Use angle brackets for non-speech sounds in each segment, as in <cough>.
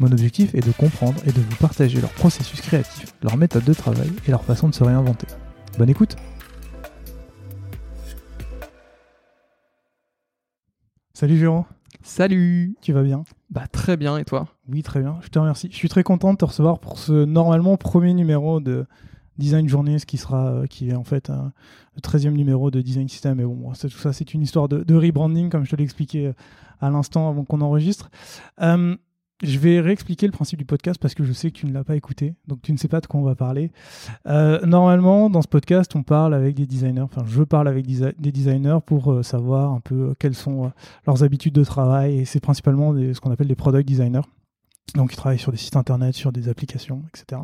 Mon objectif est de comprendre et de vous partager leur processus créatif, leur méthode de travail et leur façon de se réinventer. Bonne écoute Salut Jérôme Salut Tu vas bien? Bah très bien et toi? Oui très bien, je te remercie. Je suis très content de te recevoir pour ce normalement premier numéro de Design Journées, qui sera euh, qui est en fait un, le 13e numéro de Design System. Mais bon, tout ça c'est une histoire de, de, rebranding comme je te l'ai expliqué euh, à l'instant avant qu'on enregistre. Euh, je vais réexpliquer le principe du podcast parce que je sais que tu ne l'as pas écouté, donc tu ne sais pas de quoi on va parler. Euh, normalement, dans ce podcast, on parle avec des designers, enfin je parle avec des designers pour euh, savoir un peu euh, quelles sont leurs habitudes de travail, et c'est principalement ce qu'on appelle des product designers. Donc ils travaillent sur des sites internet, sur des applications, etc.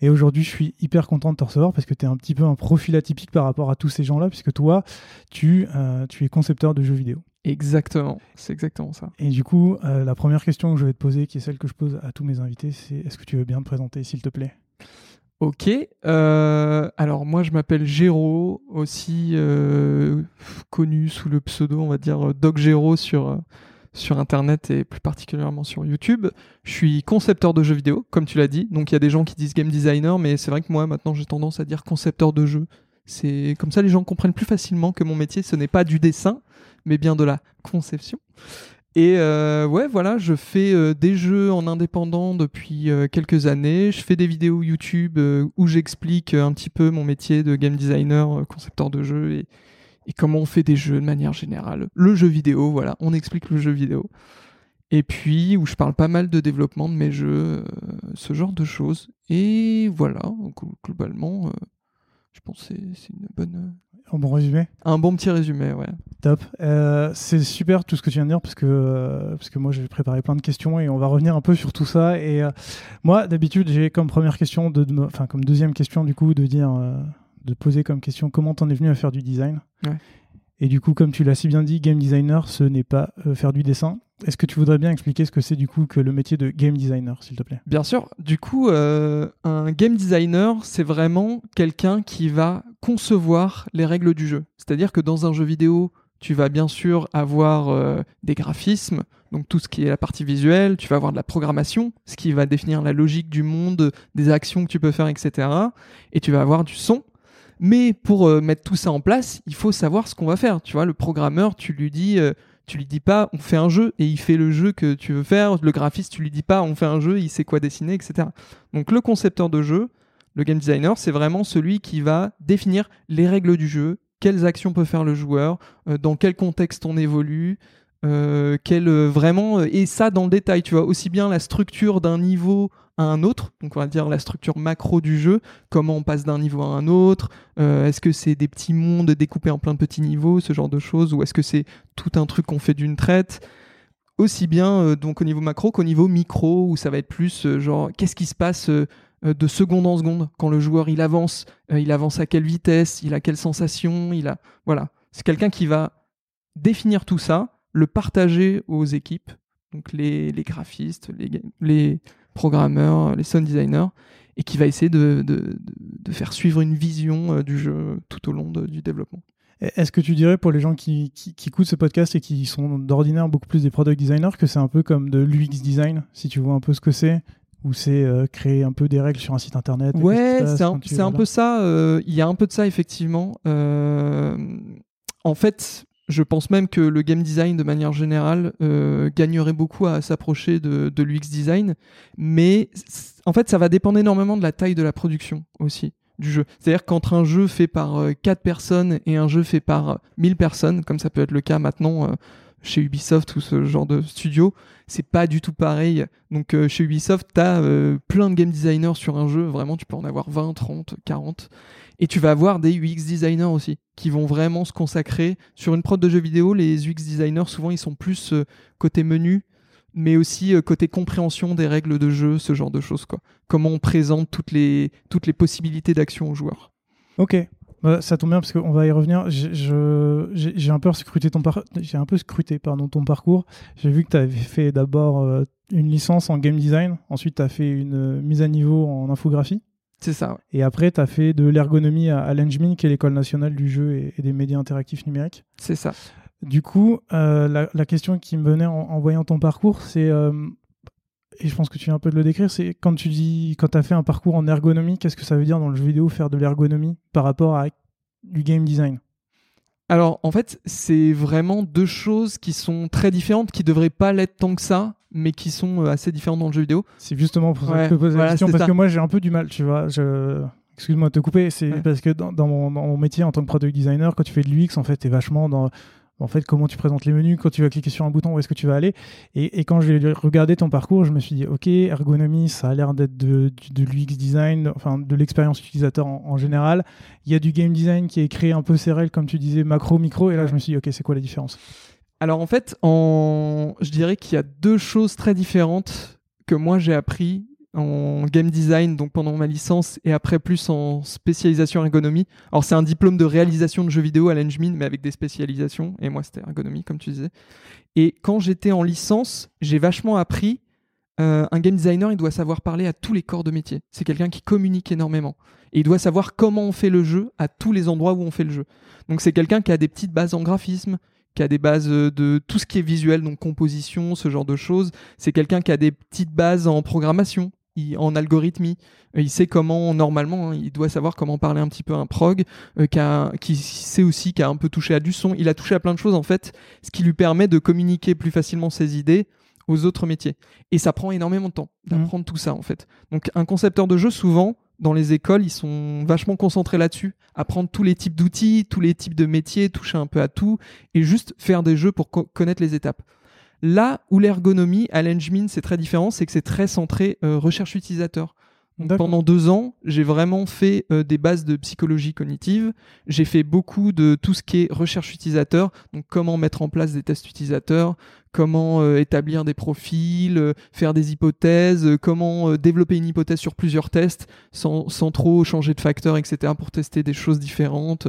Et aujourd'hui, je suis hyper content de te recevoir parce que tu es un petit peu un profil atypique par rapport à tous ces gens-là, puisque toi, tu es concepteur de jeux vidéo. Exactement, c'est exactement ça. Et du coup, euh, la première question que je vais te poser, qui est celle que je pose à tous mes invités, c'est est-ce que tu veux bien te présenter, s'il te plaît? Ok, euh, alors moi je m'appelle Géraud, aussi euh, connu sous le pseudo, on va dire Doc Géraud sur, sur Internet et plus particulièrement sur YouTube. Je suis concepteur de jeux vidéo, comme tu l'as dit, donc il y a des gens qui disent game designer, mais c'est vrai que moi maintenant j'ai tendance à dire concepteur de jeux. C'est comme ça les gens comprennent plus facilement que mon métier ce n'est pas du dessin, mais bien de la conception. Et euh, ouais, voilà, je fais euh, des jeux en indépendant depuis euh, quelques années. Je fais des vidéos YouTube où j'explique un petit peu mon métier de game designer, concepteur de jeux et, et, comment on fait des jeux de manière générale. Le jeu vidéo, voilà, on explique le jeu vidéo. Et puis où je parle pas mal de développement de mes jeux, ce genre de choses. Et voilà, globalement, je pense que c'est une bonne un bon résumé Un bon petit résumé, ouais. Top. Euh, c'est super tout ce que tu viens de dire parce que, euh, parce que moi j'ai préparé plein de questions et on va revenir un peu sur tout ça. Et euh, moi d'habitude j'ai comme première question, de, enfin comme deuxième question du coup de dire, de poser comme question comment t'en es venu à faire du design? Ouais. Et du coup comme tu l'as si bien dit, game designer ce n'est pas faire du dessin. Est-ce que tu voudrais bien expliquer ce que c'est du coup que le métier de game designer, s'il te plaît? Bien sûr. Du coup, euh, un game designer, c'est vraiment quelqu'un qui va concevoir les règles du jeu. C'est-à-dire que dans un jeu vidéo, tu vas bien sûr avoir euh, des graphismes, donc tout ce qui est la partie visuelle, tu vas avoir de la programmation, ce qui va définir la logique du monde, des actions que tu peux faire, etc. Et tu vas avoir du son. Mais pour euh, mettre tout ça en place, il faut savoir ce qu'on va faire. Tu vois, le programmeur, tu lui dis... Tu lui dis pas on fait un jeu et il fait le jeu que tu veux faire. Le graphiste, tu lui dis pas on fait un jeu, il sait quoi dessiner, etc. Donc le concepteur de jeu, le game designer, c'est vraiment celui qui va définir les règles du jeu, quelles actions peut faire le joueur, euh, dans quel contexte on évolue, euh, quel euh, vraiment et ça dans le détail. Tu vois aussi bien la structure d'un niveau à un autre, donc on va dire la structure macro du jeu, comment on passe d'un niveau à un autre, euh, est-ce que c'est des petits mondes découpés en plein de petits niveaux, ce genre de choses, ou est-ce que c'est tout un truc qu'on fait d'une traite aussi bien euh, donc au niveau macro qu'au niveau micro où ça va être plus euh, genre qu'est-ce qui se passe euh, de seconde en seconde quand le joueur il avance il avance à quelle vitesse il a quelle sensation il a voilà c'est quelqu'un qui va définir tout ça le partager aux équipes donc les, les graphistes les, les programmeurs les sound designers et qui va essayer de, de, de faire suivre une vision du jeu tout au long de, du développement est-ce que tu dirais pour les gens qui, qui, qui écoutent ce podcast et qui sont d'ordinaire beaucoup plus des product designers que c'est un peu comme de l'UX design, si tu vois un peu ce que c'est ou c'est euh, créer un peu des règles sur un site internet Ouais, c'est un, un peu ça. Il euh, y a un peu de ça, effectivement. Euh, en fait, je pense même que le game design, de manière générale, euh, gagnerait beaucoup à s'approcher de, l'UX design. Mais en fait, ça va dépendre énormément de la taille de la production aussi du jeu. C'est-à-dire qu'entre un jeu fait par 4 personnes et un jeu fait par 1000 personnes, comme ça peut être le cas maintenant chez Ubisoft ou ce genre de studio, c'est pas du tout pareil. Donc chez Ubisoft, tu as plein de game designers sur un jeu, vraiment tu peux en avoir 20, 30, 40. Et tu vas avoir des UX designers aussi, qui vont vraiment se consacrer. Sur une prod de jeux vidéo, les UX designers, souvent, ils sont plus côté menu, mais aussi euh, côté compréhension des règles de jeu, ce genre de choses. Quoi. Comment on présente toutes les, toutes les possibilités d'action aux joueurs. Ok, bah, ça tombe bien parce qu'on va y revenir. J'ai un peu scruté ton un peu scruté pardon ton parcours. J'ai vu que tu avais fait d'abord euh, une licence en game design, ensuite tu as fait une euh, mise à niveau en infographie. C'est ça. Et après, tu as fait de l'ergonomie à, à l'Engmin, qui est l'école nationale du jeu et, et des médias interactifs numériques. C'est ça. Du coup, euh, la, question qui me venait en, voyant ton parcours, c'est, euh, et je pense que tu viens un peu de le décrire, c'est quand tu dis, quand tu as fait un parcours en ergonomie, qu'est-ce que ça veut dire dans le jeu vidéo faire de l'ergonomie par rapport à du game design? Alors en fait, c'est vraiment deux choses qui sont très différentes, qui devraient pas l'être tant que ça, mais qui sont euh, assez différentes dans le jeu vidéo. C'est justement pour ça que je te pose la question, parce que moi j'ai un peu du mal, tu vois. Je... Excuse-moi de te couper, c'est parce que dans, mon, dans, mon, métier en tant que product designer, quand tu fais de l'UX, en fait, tu es vachement dans en fait, comment tu présentes les menus, quand tu vas cliquer sur un bouton, où est-ce que tu vas aller. Et, quand j'ai regardé ton parcours, je me suis dit, ok, ergonomie, ça a l'air d'être de, l'UX design, enfin de l'expérience utilisateur en, général. Il y a du game design qui est créé un peu CRL, comme tu disais, macro, micro. Et là, je me suis dit, ok, c'est quoi la différence? Alors en fait, je dirais qu'il y a deux choses très différentes que moi j'ai appris en game design, donc pendant ma licence, et après plus en spécialisation ergonomie. Alors c'est un diplôme de réalisation de jeux vidéo à l'Engmin, mais avec des spécialisations, et moi c'était ergonomie, comme tu disais. Et quand j'étais en licence, j'ai vachement appris, euh, un game designer, il doit savoir parler à tous les corps de métier. C'est quelqu'un qui communique énormément. Et il doit savoir comment on fait le jeu à tous les endroits où on fait le jeu. Donc c'est quelqu'un qui a des petites bases en graphisme, qui a des bases euh, de tout ce qui est visuel, donc composition, ce genre de choses. C'est quelqu'un qui a des petites bases en programmation, en algorithmie. Il sait comment, normalement, hein, il doit savoir comment parler un petit peu un prog, euh, qui, sait aussi, qui a un peu touché à du son. Il a touché à plein de choses, en fait, ce qui lui permet de communiquer plus facilement ses idées aux autres métiers. Et ça prend énormément de temps d'apprendre mmh. tout ça, en fait. Donc, un concepteur de jeu, souvent, dans les écoles, ils sont vachement concentrés là-dessus. Apprendre tous les types d'outils, tous les types de métiers, toucher un peu à tout, et juste faire des jeux pour connaître les étapes. Là où l'ergonomie à l'Engmin c'est très différent, c'est que c'est très centré euh, recherche utilisateur. Pendant deux ans, j'ai vraiment fait euh, des bases de psychologie cognitive. J'ai fait beaucoup de tout ce qui est recherche utilisateur, donc comment mettre en place des tests utilisateurs, comment euh, établir des profils, faire des hypothèses, comment développer une hypothèse sur plusieurs tests sans, sans trop changer de facteurs, etc. pour tester des choses différentes.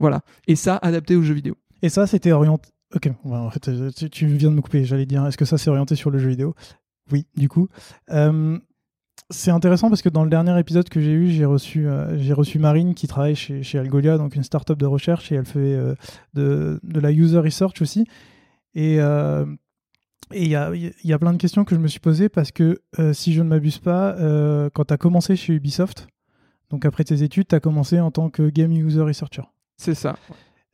Voilà. Et ça, adapté aux jeux vidéo. Et ça, c'était orienté Ok, en fait, euh, tu, viens de me couper. J'allais dire, est-ce que ça s'est orienté sur le jeu vidéo? Oui, du coup. Euh, c'est intéressant parce que dans le dernier épisode que j'ai eu, j'ai reçu, euh, reçu Marine qui travaille chez, chez Algolia, donc une startup de recherche, et elle fait de, de, la user research aussi. Et il y, a, y, a, plein de questions que je me suis posées parce que si je ne m'abuse pas, quand tu as commencé chez Ubisoft, donc après tes études, tu as commencé en tant que game user researcher. C'est ça.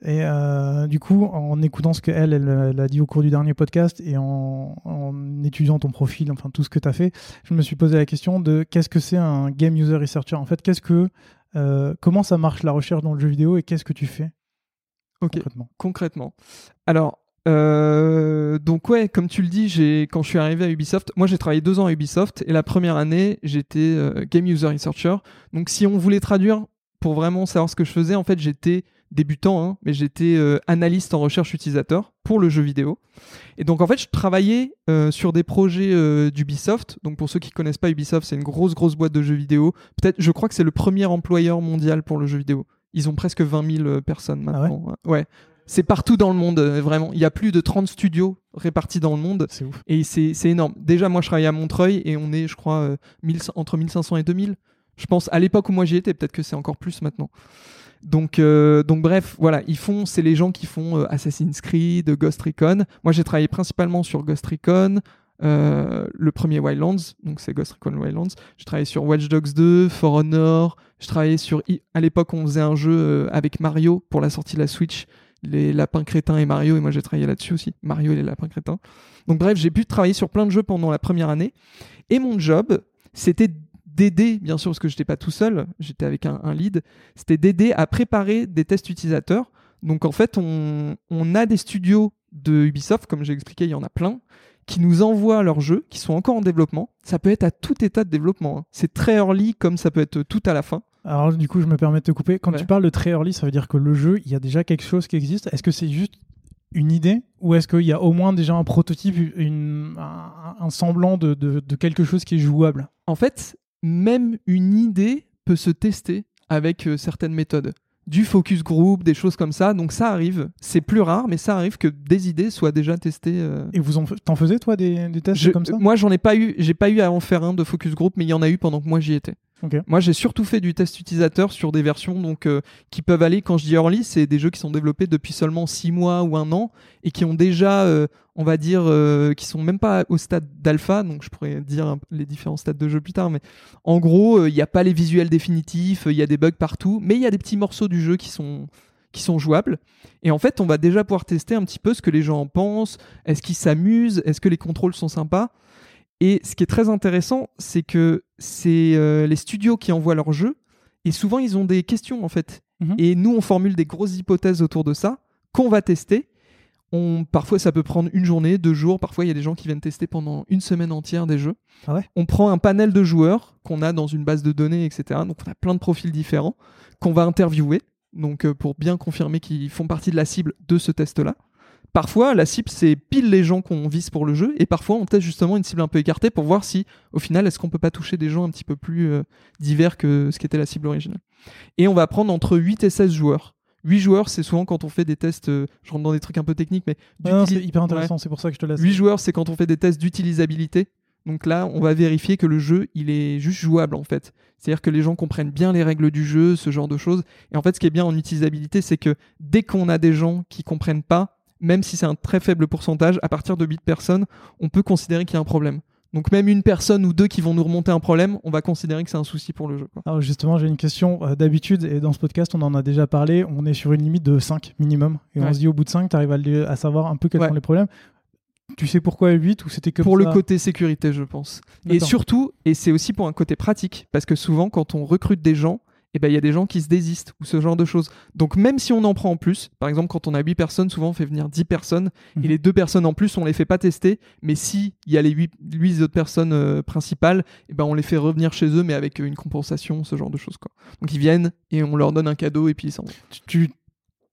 Et euh, du coup, en écoutant ce qu'elle elle, a dit au cours du dernier podcast et en, étudiant ton profil, enfin tout ce que tu as fait, je me suis posé la question de qu'est-ce que c'est un game user researcher? En fait, qu'est-ce que, euh, comment ça marche la recherche dans le jeu vidéo et qu'est-ce que tu fais? Concrètement Concrètement. Alors, euh, donc ouais, comme tu le dis, j'ai quand je suis arrivé à Ubisoft, moi j'ai travaillé deux ans à Ubisoft et la première année j'étais game user researcher. Donc si on voulait traduire pour vraiment savoir ce que je faisais, en fait j'étais débutant, hein, mais j'étais euh, analyste en recherche utilisateur pour le jeu vidéo. Et donc en fait, je travaillais euh, sur des projets euh, d'Ubisoft. Donc pour ceux qui connaissent pas Ubisoft, c'est une grosse grosse boîte de jeux vidéo. Peut-être, je crois que c'est le premier employeur mondial pour le jeu vidéo. Ils ont presque 20 000 personnes ah maintenant. ouais. C'est partout dans le monde, vraiment. Il y a plus de 30 studios répartis dans le monde. C'est ouf. Et c'est énorme. Déjà, moi, je travaille à Montreuil et on est, je crois, entre 1500 et 2000. Je pense, à l'époque où moi j'y étais, peut-être que c'est encore plus maintenant. Donc, euh, donc bref, voilà, ils font, c'est les gens qui font euh, Assassin's Creed, Ghost Recon. Moi, j'ai travaillé principalement sur Ghost Recon, euh, le premier Wildlands, donc c'est Ghost Recon Wildlands. J'ai travaillé sur Watch Dogs 2, For Honor. Je travaillais sur, à l'époque, on faisait un jeu avec Mario pour la sortie de la Switch, les lapins crétins et Mario, et moi j'ai travaillé là-dessus aussi, Mario et les lapins crétins. Donc bref, j'ai pu travailler sur plein de jeux pendant la première année, et mon job, c'était d'aider, bien sûr, parce que j'étais pas tout seul, j'étais avec un, un lead, c'était d'aider à préparer des tests utilisateurs. Donc en fait, on, on a des studios de Ubisoft, comme j'ai expliqué, il y en a plein, qui nous envoient leurs jeux, qui sont encore en développement. Ça peut être à tout état de développement. hein. C'est très early, comme ça peut être tout à la fin. Alors du coup, je me permets de te couper. Quand Ouais. tu parles de très early, ça veut dire que le jeu, il y a déjà quelque chose qui existe. Est-ce que c'est juste une idée ou est-ce qu'il y a au moins déjà un prototype, une, un, un semblant de, de- de quelque chose qui est jouable? En fait, même une idée peut se tester avec euh, certaines méthodes. Du focus group, des choses comme ça. Donc ça arrive. C'est plus rare, mais ça arrive que des idées soient déjà testées. euh, Et vous en, t'en faisais toi des, des tests Je- comme ça? Moi, j'en ai pas eu, j'ai pas eu à en faire un de focus group, mais il y en a eu pendant que moi j'y étais. Moi, j'ai surtout fait du test utilisateur sur des versions donc euh, qui peuvent aller. Quand je dis early, c'est des jeux qui sont développés depuis seulement 6 mois ou un an et qui ont déjà, euh, on va dire, euh, qui sont même pas au stade d'alpha. Donc, je pourrais dire les différents stades de jeu plus tard, mais en gros, euh, il n'y a pas les visuels définitifs, il y a des bugs partout, mais il y a des petits morceaux du jeu qui sont qui sont jouables. Et en fait, on va déjà pouvoir tester un petit peu ce que les gens en pensent. Est-ce qu'ils s'amusent Est-ce que les contrôles sont sympas Et ce qui est très intéressant, c'est que c'est euh, les studios qui envoient leurs jeux. Et souvent, ils ont des questions, en fait. Mhm. Et nous, on formule des grosses hypothèses autour de ça qu'on va tester. On, parfois, ça peut prendre une journée, deux jours. Parfois, il y a des gens qui viennent tester pendant une semaine entière des jeux. Ah ouais on prend un panel de joueurs qu'on a dans une base de données, etc. Donc, on a plein de profils différents qu'on va interviewer. Donc, euh, pour bien confirmer qu'ils font partie de la cible de ce test-là. Parfois, la cible, c'est pile les gens qu'on vise pour le jeu, et parfois, on teste justement une cible un peu écartée pour voir si, au final, est-ce qu'on peut pas toucher des gens un petit peu plus euh, divers que ce qu'était la cible originale. Et on va prendre entre 8 et 16 joueurs. 8 joueurs, c'est souvent quand on fait des tests, euh, je rentre dans des trucs un peu techniques, mais c'est hyper intéressant, c'est pour ça que je te laisse. 8 joueurs, c'est quand on fait des tests d'utilisabilité. Donc là, on va vérifier que le jeu, il est juste jouable en fait. C'est-à-dire que les gens comprennent bien les règles du jeu, ce genre de choses. Et en fait, ce qui est bien en utilisabilité, c'est que dès qu'on a des gens qui comprennent pas, même si c'est un très faible pourcentage, à partir de 8 personnes, on peut considérer qu'il y a un problème. Donc même une personne ou deux qui vont nous remonter un problème, on va considérer que c'est un souci pour le jeu. quoi. Alors justement, j'ai une question. Euh, D'habitude, et dans ce podcast, on en a déjà parlé, on est sur une limite de 5 minimum. Et on se dit au bout de 5, tu arrives à, savoir un peu quels Ouais. sont les problèmes. Tu sais pourquoi 8 ou c'était que pour le côté sécurité, je pense. Et surtout, et c'est aussi pour un côté pratique, parce que souvent, quand on recrute des gens, eh ben, il y a des gens qui se désistent ou ce genre de choses. Donc, même si on en prend en plus, par exemple, quand on a 8 personnes, souvent on fait venir 10 personnes, Mhm. et les deux personnes en plus, on les fait pas tester, mais si il y a les 8, autres personnes euh, principales, eh ben, on les fait revenir chez eux, mais avec une compensation, ce genre de choses. Quoi. Donc, ils viennent et on leur donne un cadeau et puis ils s'en vont. tu, tu,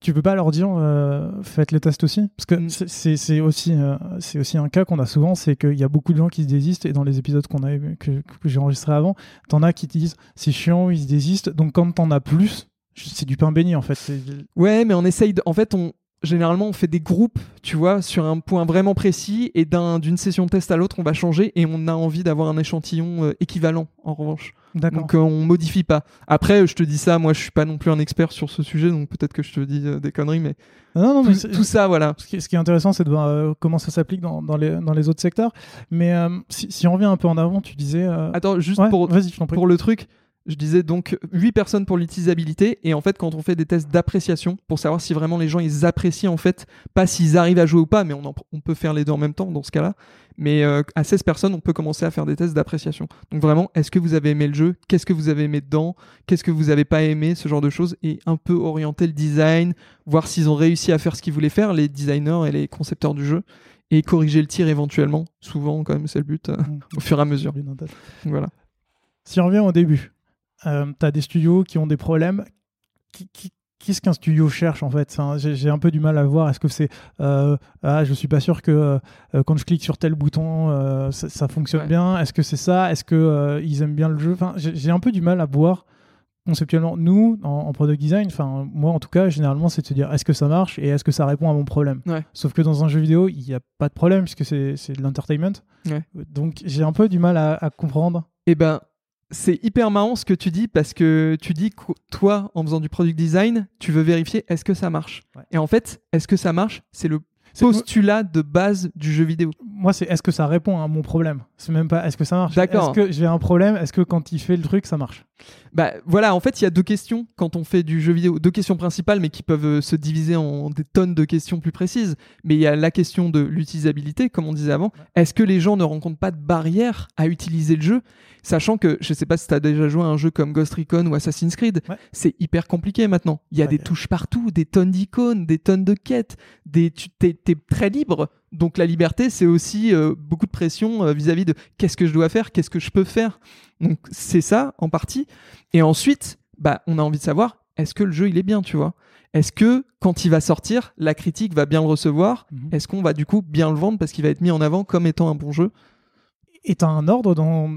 tu peux pas leur dire euh, faites les tests aussi? Parce que Mm. c'est- aussi, euh, c'est aussi un cas qu'on a souvent, c'est qu'il y a beaucoup de gens qui se désistent, et dans les épisodes qu'on a, que, que j'ai enregistrés avant, t'en as qui te disent c'est chiant, ils se désistent, donc quand t'en as plus, c'est du pain béni en fait. Ouais, mais on essaye de... En fait, on... généralement, on fait des groupes, tu vois, sur un point vraiment précis, et d'un- d'une session de test à l'autre, on va changer, et on a envie d'avoir un échantillon euh, équivalent, en revanche. D'accord. Donc, euh, on modifie pas. Après, je te dis ça, moi, je suis pas non plus un expert sur ce sujet, donc peut-être que je te dis euh, des conneries, mais Non, non, tout, mais tout ça, voilà. Ce qui, ce qui est intéressant, c'est de voir euh, comment ça s'applique dans, dans, les, dans les autres secteurs. Mais si, si on revient un peu en avant, tu disais. Attends, juste ouais, pour, pour le truc, je disais donc 8 personnes pour l'utilisabilité et en fait quand on fait des tests d'appréciation pour savoir si vraiment les gens ils apprécient en fait pas s'ils arrivent à jouer ou pas mais on, en- on peut faire les deux en même temps dans ce cas-là. Mais euh, à 16 personnes on peut commencer à faire des tests d'appréciation. Donc vraiment est-ce que vous avez aimé le jeu? Qu'est-ce que vous avez aimé dedans? Qu'est-ce que vous avez pas aimé? Ce genre de choses et un peu orienter le design voir s'ils ont réussi à faire ce qu'ils voulaient faire les designers et les concepteurs du jeu et corriger le tir éventuellement. Souvent quand même c'est le but euh, Mm. au fur et à mesure. Voilà. Si on revient au début, euh, tu as des studios qui ont des problèmes. Qui, qui- Qu'est-ce qu'un studio cherche en fait? J'ai j'ai un peu du mal à voir. Est-ce que c'est euh, ah je suis pas sûr que euh, quand je clique sur tel bouton euh, ça, ça fonctionne Ouais. bien Est-ce que c'est ça? Est-ce que euh, ils aiment bien le jeu? Enfin, j'ai j'ai un peu du mal à voir conceptuellement. Nous en, en product design, enfin moi en tout cas généralement c'est de se dire est-ce que ça marche et est-ce que ça répond à mon problème? Ouais. Sauf que dans un jeu vidéo il n'y a pas de problème puisque c'est c'est de l'entertainment. Ouais. Donc j'ai un peu du mal à, à comprendre. Eh ben, c'est hyper marrant ce que tu dis parce que tu dis que toi, en faisant du product design, tu veux vérifier est-ce que ça marche. Ouais. Et en fait, est-ce que ça marche C'est le postulat de base du jeu vidéo. Moi, c'est est-ce que ça répond à mon problème? C'est même pas est-ce que ça marche? D'accord. Est-ce que j'ai un problème? Est-ce que quand il fait le truc, ça marche? Bah voilà, en fait, il y a deux questions quand on fait du jeu vidéo, deux questions principales, mais qui peuvent euh, se diviser en des tonnes de questions plus précises. Mais il y a la question de l'utilisabilité, comme on disait avant. Est-ce que les gens ne rencontrent pas de barrières à utiliser le jeu? Sachant que, je sais pas si tu as déjà joué à un jeu comme Ghost Recon ou Assassin's Creed, Ouais. c'est hyper compliqué maintenant. Il y a Ouais. des touches partout, des tonnes d'icônes, des tonnes de quêtes, des, t'es très libre. Donc la liberté, c'est aussi euh, beaucoup de pression euh, vis-à-vis de qu'est-ce que je dois faire, qu'est-ce que je peux faire. Donc c'est ça en partie. Et ensuite, bah, on a envie de savoir, est-ce que le jeu il est bien, tu vois? Est-ce que quand il va sortir, la critique va bien le recevoir? Mhm. Est-ce qu'on va du coup bien le vendre parce qu'il va être mis en avant comme étant un bon jeu? T'as un ordre dans.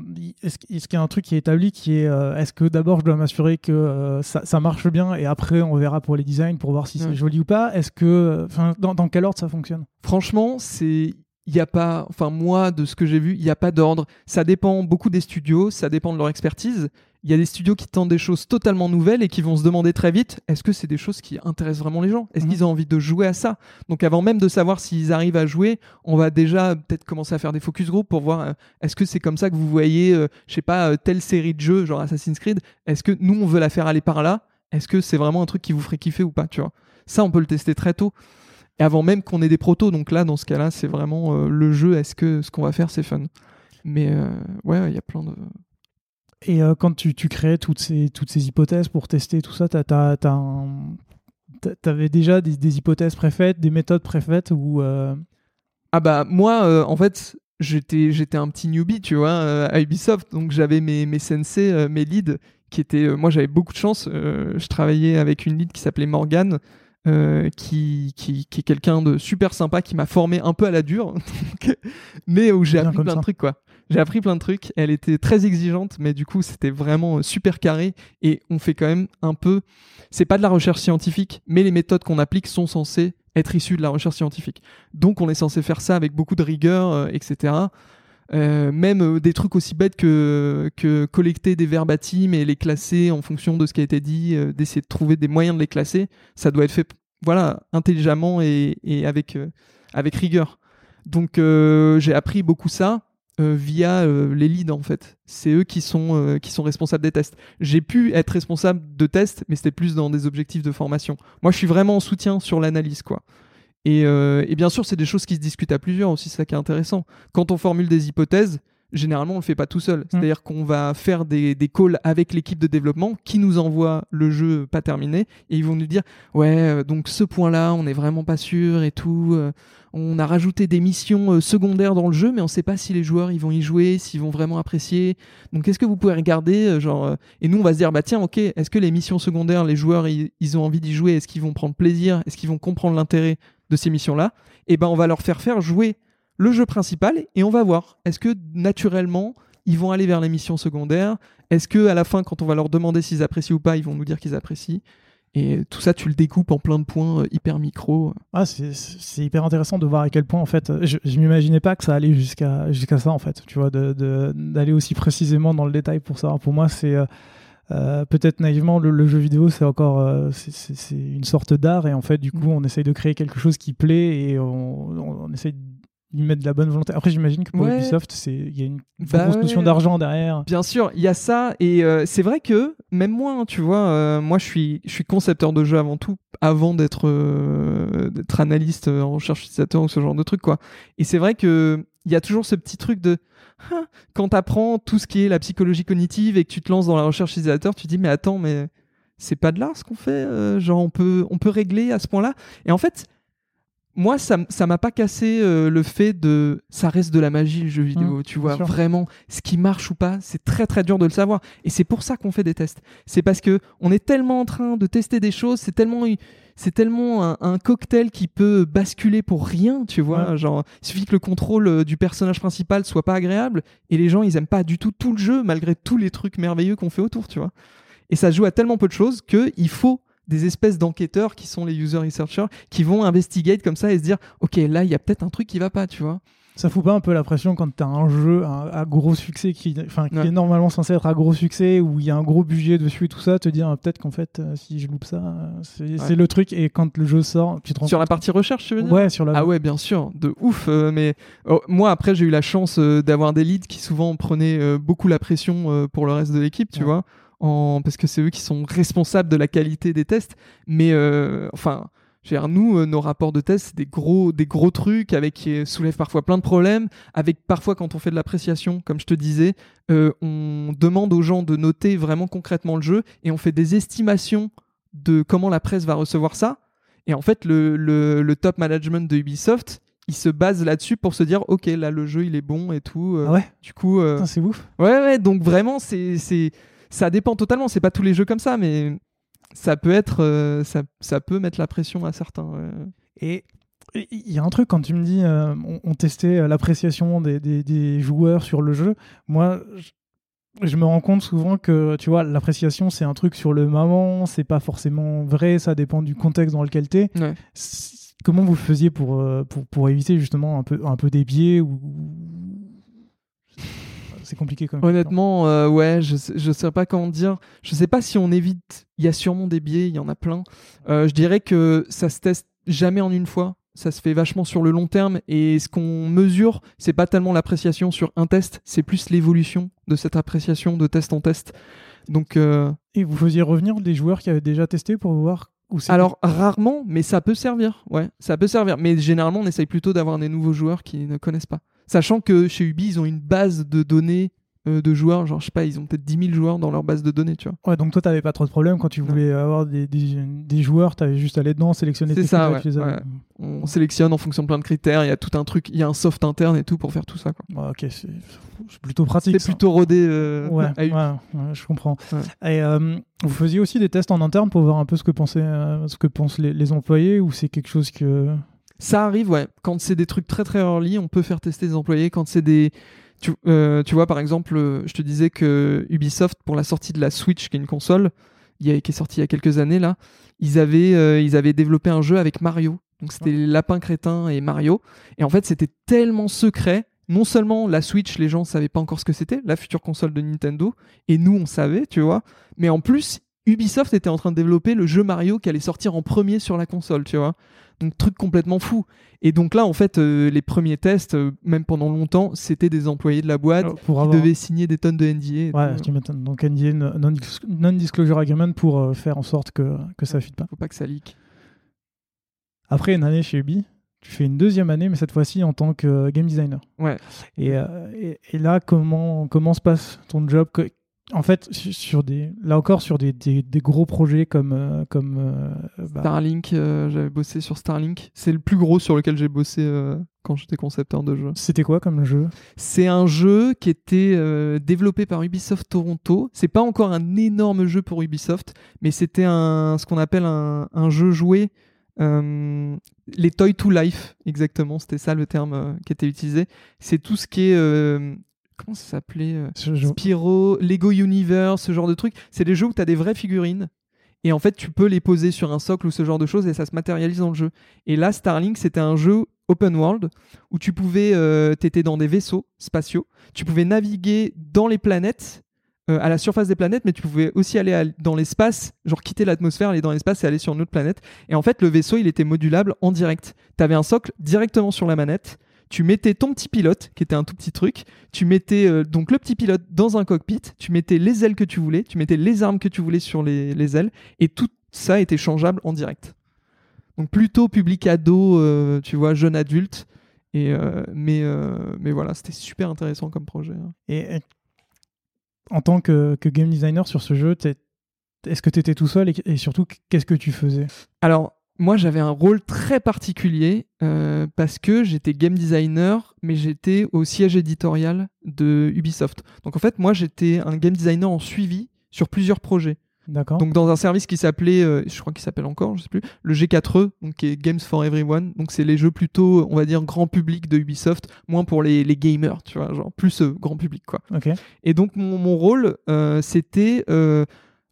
Est-ce qu'il y a un truc qui est établi qui est. euh, est-ce que d'abord je dois m'assurer que euh, ça, ça marche bien et après on verra pour les designs pour voir si c'est joli ou pas Est-ce que. Enfin, dans, dans quel ordre ça fonctionne? Franchement, c'est il n'y a pas, enfin moi de ce que j'ai vu, il n'y a pas d'ordre. Ça dépend beaucoup des studios, ça dépend de leur expertise. Il y a des studios qui tentent des choses totalement nouvelles et qui vont se demander très vite, est-ce que c'est des choses qui intéressent vraiment les gens? Est-ce Mhm. qu'ils ont envie de jouer à ça? Donc avant même de savoir s'ils arrivent à jouer, on va déjà peut-être commencer à faire des focus group pour voir, euh, est-ce que c'est comme ça que vous voyez, euh, je sais pas, euh, telle série de jeux, genre Assassin's Creed, est-ce que nous on veut la faire aller par là? Est-ce que c'est vraiment un truc qui vous ferait kiffer ou pas, tu vois? Ça, on peut le tester très tôt. Et avant même qu'on ait des protos, donc là, dans ce cas-là, c'est vraiment euh, le jeu. Est-ce que ce qu'on va faire, c'est fun Mais euh, ouais, il y a plein de. Et euh, quand tu, tu crées toutes ces, toutes ces hypothèses pour tester tout ça, t'avais déjà des, des hypothèses préfaites, des méthodes préfaites ou Ah bah moi, en fait, j'étais j'étais un petit newbie, tu vois, à Ubisoft, donc j'avais mes mes sensei, mes leads, qui étaient. moi, j'avais beaucoup de chance. je travaillais avec une lead qui s'appelait Morgane. Euh, qui, qui, qui est quelqu'un de super sympa qui m'a formé un peu à la dure, <laughs> mais où j'ai appris plein ça. de trucs quoi. J'ai appris plein de trucs. Elle était très exigeante, mais du coup c'était vraiment euh, super carré et on fait quand même un peu. C'est pas de la recherche scientifique, mais les méthodes qu'on applique sont censées être issues de la recherche scientifique. Donc on est censé faire ça avec beaucoup de rigueur, euh, etc. Euh, même euh, des trucs aussi bêtes que, que collecter des verbatims et les classer en fonction de ce qui a été dit, euh, d'essayer de trouver des moyens de les classer, ça doit être fait voilà, intelligemment et, et avec, avec rigueur. Donc j'ai appris beaucoup ça via les leads en fait. C'est eux qui sont, qui sont responsables des tests. J'ai pu être responsable de tests, mais c'était plus dans des objectifs de formation. Moi je suis vraiment en soutien sur l'analyse quoi. Et, euh, et bien sûr, c'est des choses qui se discutent à plusieurs aussi, c'est ça qui est intéressant. Quand on formule des hypothèses, généralement, on le fait pas tout seul. C'est-à-dire qu'on va faire des, des calls avec l'équipe de développement qui nous envoie le jeu pas terminé et ils vont nous dire ouais, euh, donc ce point-là, on n'est vraiment pas sûr et tout. euh, on a rajouté des missions euh, secondaires dans le jeu, mais on sait pas si les joueurs ils vont y jouer, s'ils vont vraiment apprécier. Donc est-ce que vous pouvez regarder genre euh, et nous on va se dire bah tiens ok, est-ce que les missions secondaires, les joueurs ils, ils ont envie d'y jouer, est-ce qu'ils vont prendre plaisir, est-ce qu'ils vont comprendre l'intérêt de ces missions-là? Et ben on va leur faire faire jouer le jeu principal et on va voir est-ce que naturellement ils vont aller vers les missions secondaires? Est-ce que à la fin quand on va leur demander s'ils apprécient ou pas, ils vont nous dire qu'ils apprécient? Et tout ça, tu le découpes en plein de points euh, hyper micro. Ah, c'est- hyper intéressant de voir à quel point, en fait, je, je m'imaginais pas que ça allait jusqu'à jusqu'à ça, en fait, tu vois, de- de- d'aller aussi précisément dans le détail pour savoir. Pour moi, c'est euh, euh, peut-être naïvement, le, le jeu vidéo, c'est encore euh, c'est- une sorte d'art, et en fait, du coup, Mm. on essaye de créer quelque chose qui plaît et on, on, on essaye d'y mettre de la bonne volonté. Après, j'imagine que pour Ouais. Ubisoft, c'est- il y a une Bah grosse notion ouais. d'argent derrière. Bien sûr, il y a ça, et euh, c'est vrai que même moi, hein, tu vois, euh, moi je suis, je suis concepteur de jeux avant tout, avant d'être euh, d'être analyste en recherche utilisateur ou ce genre de truc, quoi. Et c'est vrai que il y a toujours ce petit truc de Ah, quand tu apprends tout ce qui est la psychologie cognitive et que tu te lances dans la recherche utilisateur, tu te dis mais attends, mais c'est pas de l'art ce qu'on fait, genre on peut, on peut régler à ce point-là. Et en fait, moi, ça, ça m'a pas cassé euh, le fait de. Ça reste de la magie, le jeu vidéo. tu vois, vraiment, ce qui marche ou pas, c'est très très dur de le savoir. Et c'est pour ça qu'on fait des tests. C'est parce que on est tellement en train de tester des choses, c'est tellement. C'est tellement un, un cocktail qui peut basculer pour rien, tu vois. Genre, il suffit que le contrôle euh, du personnage principal soit pas agréable et les gens ils aiment pas du tout tout le jeu malgré tous les trucs merveilleux qu'on fait autour, tu vois. Et ça se joue à tellement peu de choses que il faut des espèces d'enquêteurs qui sont les user researchers qui vont investigate comme ça et se dire ok là il y a peut-être un truc qui va pas tu vois Ça fout pas un peu la pression quand t'as un jeu à, à gros succès qui, enfin, qui Ouais. est normalement censé être à gros succès où il y a un gros budget dessus et tout ça, te dire ah, peut-être qu'en fait euh, si je loupe ça, euh, c'est le truc et quand le jeu sort, tu te rends Sur la partie recherche, tu veux dire? Ouais, sur la. Ah ouais, bien sûr, de ouf. euh, mais oh, moi, après, j'ai eu la chance d'avoir des leads qui souvent prenaient beaucoup la pression pour le reste de l'équipe, tu Ouais. vois, en... parce que c'est eux qui sont responsables de la qualité des tests. Mais euh, enfin, je veux dire, nous, euh, nos rapports de tests, c'est des gros, des gros trucs avec qui soulèvent parfois plein de problèmes. Avec parfois, quand on fait de l'appréciation, comme je te disais, euh, on demande aux gens de noter vraiment concrètement le jeu et on fait des estimations de comment la presse va recevoir ça. Et en fait, le, le- le top management de Ubisoft, il se base là-dessus pour se dire, ok, là le jeu il est bon et tout. euh, Ah ouais, Du coup, euh, c'est ouf. ouais, ouais. Donc vraiment, c'est, c'est, ça dépend totalement. C'est pas tous les jeux comme ça, mais ça peut être, euh, ça, ça peut mettre la pression à certains. Et il y a un truc quand tu me dis euh, on, on testait euh, l'appréciation des, des- des joueurs sur le jeu. Moi, je, je me rends compte souvent que tu vois l'appréciation c'est un truc sur le moment, c'est pas forcément vrai, ça dépend du contexte dans lequel t'es. Ouais. Comment vous faisiez pour, pour, pour éviter justement un peu, un peu des biais ou c'est compliqué quand même. Honnêtement, euh, ouais, je sais, je sais pas comment dire. Je sais pas si on évite. Il y a sûrement des biais, il y en a plein. Euh, je dirais que ça se teste jamais en une fois. Ça se fait vachement sur le long terme. Et ce qu'on mesure, c'est pas tellement l'appréciation sur un test, c'est plus l'évolution de cette appréciation de test en test. Donc, euh, Et vous faisiez revenir des joueurs qui avaient déjà testé pour voir alors rarement, mais ça peut servir. Ouais, ça peut servir. Mais généralement, on essaye plutôt d'avoir des nouveaux joueurs qui ne connaissent pas. Sachant que chez Ubi, ils ont une base de données euh, de joueurs. Genre, je sais pas, ils ont peut-être 10 000 joueurs dans leur base de données, tu vois. Ouais, donc toi, t'avais pas trop de problèmes quand tu Non. voulais avoir des, des, des joueurs, t'avais juste à aller dedans, sélectionner C'est tes ça, ouais. On sélectionne en fonction de plein de critères. Il y a tout un truc, il y a un soft interne et tout pour faire tout ça. quoi. Ouais, ok, c'est plutôt pratique. C'est plutôt rodé. euh, Ouais, à ouais, je comprends. Et euh, vous faisiez aussi des tests en interne pour voir un peu ce que pensaient, ce que pensent les, les employés ou c'est quelque chose que. Ça arrive, ouais. Quand c'est des trucs très très early, on peut faire tester des employés. Quand c'est des. Tu, euh, tu vois, par exemple, euh, je te disais que Ubisoft, pour la sortie de la Switch, qui est une console, il y a- qui est sortie il y a quelques années, là, ils avaient, euh, ils avaient développé un jeu avec Mario. Donc c'était Lapin Crétin et Mario. Et en fait, c'était tellement secret. Non seulement la Switch, les gens savaient pas encore ce que c'était, la future console de Nintendo, et nous, on savait, tu vois. Mais en plus, Ubisoft était en train de développer le jeu Mario qui allait sortir en premier sur la console, tu vois. Donc truc complètement fou. Et donc là, en fait, euh, les premiers tests, euh, même pendant longtemps, c'était des employés de la boîte pour qui avoir. devaient signer des tonnes de NDA. Ouais, m'étonne. Donc, NDA, non- non-disclosure agreement pour euh, faire en sorte que, que ça ne fuite pas. Faut pas que ça leak. Après une année chez Ubi, tu fais une deuxième année, mais cette fois-ci en tant que game designer. Ouais. Et, et, et là, comment, comment se passe ton job? En fait, su- sur des, là encore, sur des, des, des gros projets comme. euh, comme euh, bah, Starlink, euh, j'avais bossé sur Starlink. C'est le plus gros sur lequel j'ai bossé quand j'étais concepteur de jeu. C'était quoi comme jeu? C'est un jeu qui était développé par Ubisoft Toronto. C'est pas encore un énorme jeu pour Ubisoft, mais c'était un, ce qu'on appelle un, un jeu joué. les Toy to Life, exactement, c'était ça le terme qui était utilisé. C'est tout ce qui est. comment ça s'appelait euh, Spyro, Lego Universe, ce genre de trucs. C'est des jeux où tu as des vraies figurines. Et en fait, tu peux les poser sur un socle ou ce genre de choses et ça se matérialise dans le jeu. Et là, Starlink, c'était un jeu open world où tu pouvais, euh, t'étais dans des vaisseaux spatiaux, tu pouvais naviguer dans les planètes, euh, à la surface des planètes, mais tu pouvais aussi aller à- dans l'espace, genre quitter l'atmosphère, aller dans l'espace et aller sur une autre planète. Et en fait, le vaisseau, il était modulable en direct. Tu avais un socle directement sur la manette. Tu mettais ton petit pilote, qui était un tout petit truc. Tu mettais euh, donc le petit pilote dans un cockpit. Tu mettais les ailes que tu voulais. Tu mettais les armes que tu voulais sur les, les ailes. Et tout ça était changeable en direct. Donc plutôt public ado, euh, tu vois, jeune adulte. Et euh, mais, mais voilà, c'était super intéressant comme projet. hein. Et en tant que, que game designer sur ce jeu, est-ce que tu étais tout seul et, et surtout, qu'est-ce que tu faisais? Alors, moi, j'avais un rôle très particulier euh, parce que j'étais game designer, mais j'étais au siège éditorial de Ubisoft. Donc, en fait, moi, j'étais un game designer en suivi sur plusieurs projets. D'accord Donc, dans un service qui s'appelait, euh, je crois qu'il s'appelle encore, je sais plus, le G4E, donc qui est Games for Everyone. Donc, c'est les jeux plutôt, on va dire, grand public de Ubisoft, moins pour les, les gamers, tu vois, genre plus euh, grand public, quoi. Ok. Et donc mon, mon rôle, euh, c'était,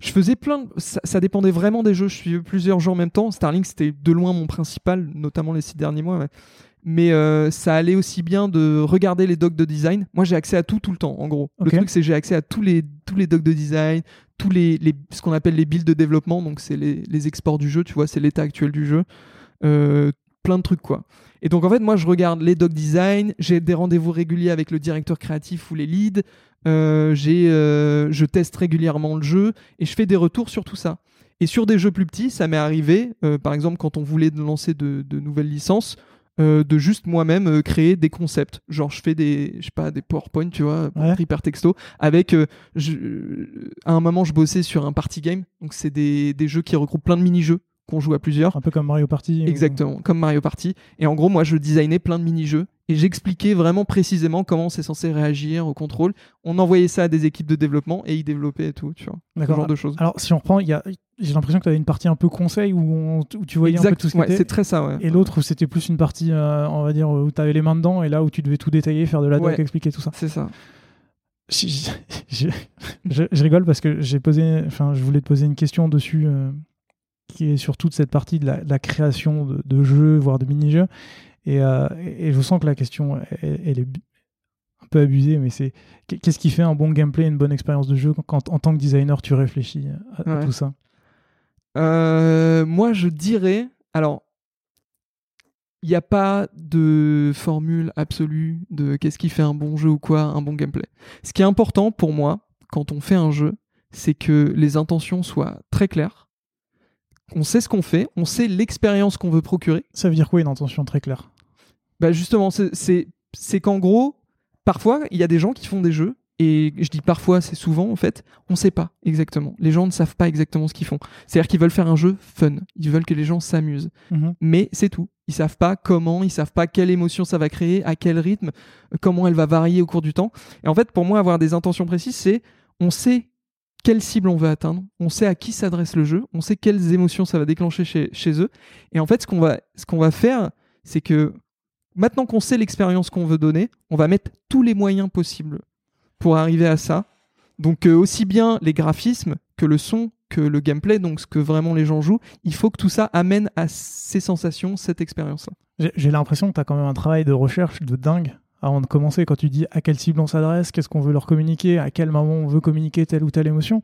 je faisais plein, de- ça, ça dépendait vraiment des jeux. Je suivais plusieurs jeux en même temps. Starlink, c'était de loin mon principal, notamment les six derniers mois. ouais. mais euh, ça allait aussi bien de regarder les docs de design. Moi, j'ai accès à tout tout le temps, en gros. Le truc, c'est que j'ai accès à tous les, tous les docs de design, tous les, les ce qu'on appelle les builds de développement, donc c'est les, les exports du jeu, tu vois, c'est l'état actuel du jeu. Euh, plein de trucs, quoi. Et donc, en fait, moi, je regarde les docs design, j'ai des rendez-vous réguliers avec le directeur créatif ou les leads, euh, euh, je teste régulièrement le jeu et je fais des retours sur tout ça. Et sur des jeux plus petits, ça m'est arrivé, euh, par exemple, quand on voulait lancer de, de nouvelles licences, euh, de juste moi-même créer des concepts. Genre, je fais des, je sais pas, des PowerPoint, tu vois, Ouais. hyper texto. Avec, je- à un moment, je bossais sur un party game. Donc, c'est des, des jeux qui regroupent plein de mini-jeux qu'on joue à plusieurs. Un peu comme Mario Party. ou- Exactement, comme Mario Party. Et en gros, moi, je designais plein de mini-jeux et j'expliquais vraiment précisément comment c'est censé réagir au contrôle. On envoyait ça à des équipes de développement et ils développaient et tout, tu vois. Ce genre de choses. Alors, si on reprend, il y a... j'ai l'impression que tu avais une partie un peu conseil où, on- où tu voyais un peu tout ce qui ouais, était. c'est très ça, ouais. Et l'autre où c'était plus une partie, euh, on va dire, où tu avais les mains dedans et là où tu devais tout détailler, faire de la doc, Ouais. expliquer tout ça. C'est ça. Je, je- je- je rigole parce que j'ai posé, enfin, je voulais te poser une question dessus euh, qui est sur toute cette partie de la, de la création de, de jeux, voire de mini-jeux. Et, euh, et je sens que la question, elle, elle est un peu abusée, mais c'est qu'est-ce qui fait un bon gameplay, une bonne expérience de jeu quand, en tant que designer, tu réfléchis à, tout ça? Euh, moi, je dirais. Alors, il n'y a pas de formule absolue de qu'est-ce qui fait un bon jeu ou quoi, un bon gameplay. Ce qui est important pour moi, quand on fait un jeu, c'est que les intentions soient très claires. On sait ce qu'on fait, on sait l'expérience qu'on veut procurer. Ça veut dire quoi une intention très claire? Bah justement, c'est- qu'en gros, parfois, il y a des gens qui font des jeux, et je dis parfois, c'est souvent en fait, on sait pas exactement. Les gens ne savent pas exactement ce qu'ils font. C'est-à-dire qu'ils veulent faire un jeu fun, ils veulent que les gens s'amusent, Mhm. mais c'est tout. Ils savent pas comment, ils savent pas quelle émotion ça va créer, à quel rythme, comment elle va varier au cours du temps. Et en fait, pour moi, avoir des intentions précises, c'est on sait quelle cible on veut atteindre, on sait à qui s'adresse le jeu, on sait quelles émotions ça va déclencher chez, chez eux. Et en fait, ce qu'on va, ce qu'on va faire, c'est que maintenant qu'on sait l'expérience qu'on veut donner, on va mettre tous les moyens possibles pour arriver à ça. Donc euh, aussi bien les graphismes que le son, que le gameplay, donc ce que vraiment les gens jouent, il faut que tout ça amène à ces sensations, cette expérience-là. J'ai- l'impression que tu as quand même un travail de recherche de dingue avant de commencer quand tu dis à quelle cible on s'adresse, qu'est-ce qu'on veut leur communiquer, à quel moment on veut communiquer telle ou telle émotion.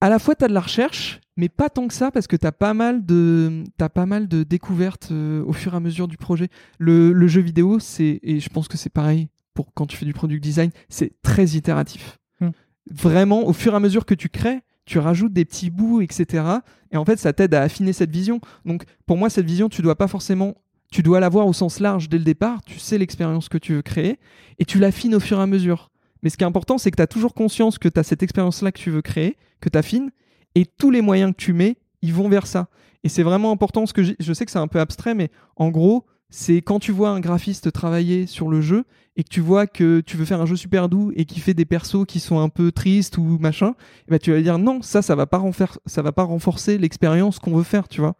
À la fois, tu as de la recherche, mais pas tant que ça, parce que tu as pas mal de, t'as pas mal de découvertes euh, au fur et à mesure du projet. Le, le jeu vidéo, c'est, et je pense que c'est pareil pour quand tu fais du product design, c'est très itératif. Hmm. Vraiment, au fur et à mesure que tu crées, tu rajoutes des petits bouts, etc. Et en fait, ça t'aide à affiner cette vision. Donc, pour moi, cette vision, tu dois pas forcément. Tu dois l'avoir au sens large dès le départ. Tu sais l'expérience que tu veux créer et tu l'affines au fur et à mesure. Mais ce qui est important, c'est que tu as toujours conscience que tu as cette expérience-là que tu veux créer, que tu affines, et tous les moyens que tu mets, ils vont vers ça. Et c'est vraiment important, ce que je sais que c'est un peu abstrait, mais en gros, c'est quand tu vois un graphiste travailler sur le jeu et que tu vois que tu veux faire un jeu super doux et qui fait des persos qui sont un peu tristes ou machin, eh ben tu vas dire non, ça, ça va pas, ça va pas renforcer l'expérience qu'on veut faire, tu vois.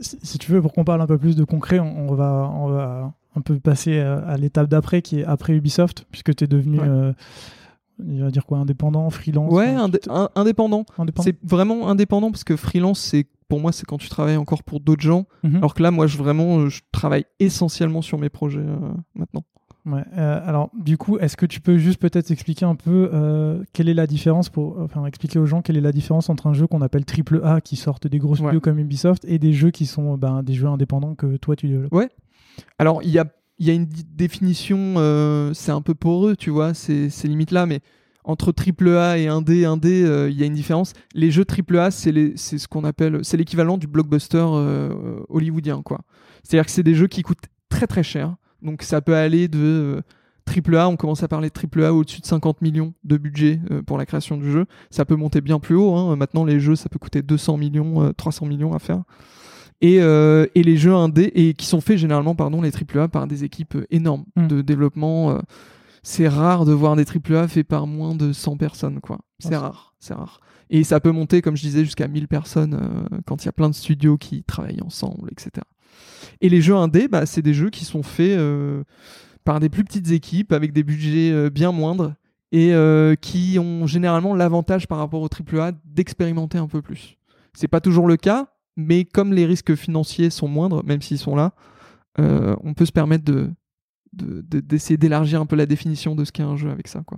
Si, tu veux, pour qu'on parle un peu plus de concret, on, on va, on va un peu passer à l'étape d'après, qui est après Ubisoft, puisque tu es devenu, Ouais. euh, il va dire quoi, indépendant, freelance Ouais, indé- un- indépendant. indépendant. C'est vraiment indépendant parce que freelance, c'est pour moi, c'est quand tu travailles encore pour d'autres gens. Mhm. Alors que là, moi, je vraiment, euh, je travaille essentiellement sur mes projets euh, maintenant. Ouais, euh, alors, du coup, est-ce que tu peux juste peut-être expliquer un peu euh, quelle est la différence pour, enfin, expliquer aux gens quelle est la différence entre un jeu qu'on appelle triple A qui sortent des gros studios Ouais. comme Ubisoft et des jeux qui sont ben, des jeux indépendants que toi tu développes? Alors, il y a, a une définition, euh, c'est un peu poreux, tu vois, c'est c'est limite là, mais entre AAA et 1D, 1D, euh, il y a une différence. Les jeux AAA, c'est c'est l'équivalent du blockbuster euh, hollywoodien, quoi. C'est-à-dire que c'est des jeux qui coûtent très très cher. Donc, ça peut aller de euh, AAA, on commence à parler de AAA au-dessus de 50 millions de budget pour la création du jeu. Ça peut monter bien plus haut. hein. Maintenant, les jeux, ça peut coûter 200 millions, euh, 300 millions à faire. Et, euh, et les jeux indés, et qui sont faits généralement, pardon, les AAA par des équipes énormes Mm. de développement. euh, c'est rare de voir des AAA faits par moins de 100 personnes, quoi. C'est Ah, rare, c'est rare. Et ça peut monter, comme je disais, jusqu'à 1000 personnes euh, quand il y a plein de studios qui travaillent ensemble, etc. Et les jeux indés, bah, c'est des jeux qui sont faits par des plus petites équipes avec des budgets bien moindres et euh, qui ont généralement l'avantage par rapport aux AAA d'expérimenter un peu plus. C'est pas toujours le cas, mais comme les risques financiers sont moindres, même s'ils sont là, euh, on peut se permettre de de- de- d'essayer d'élargir un peu la définition de ce qu'est un jeu avec ça. Quoi.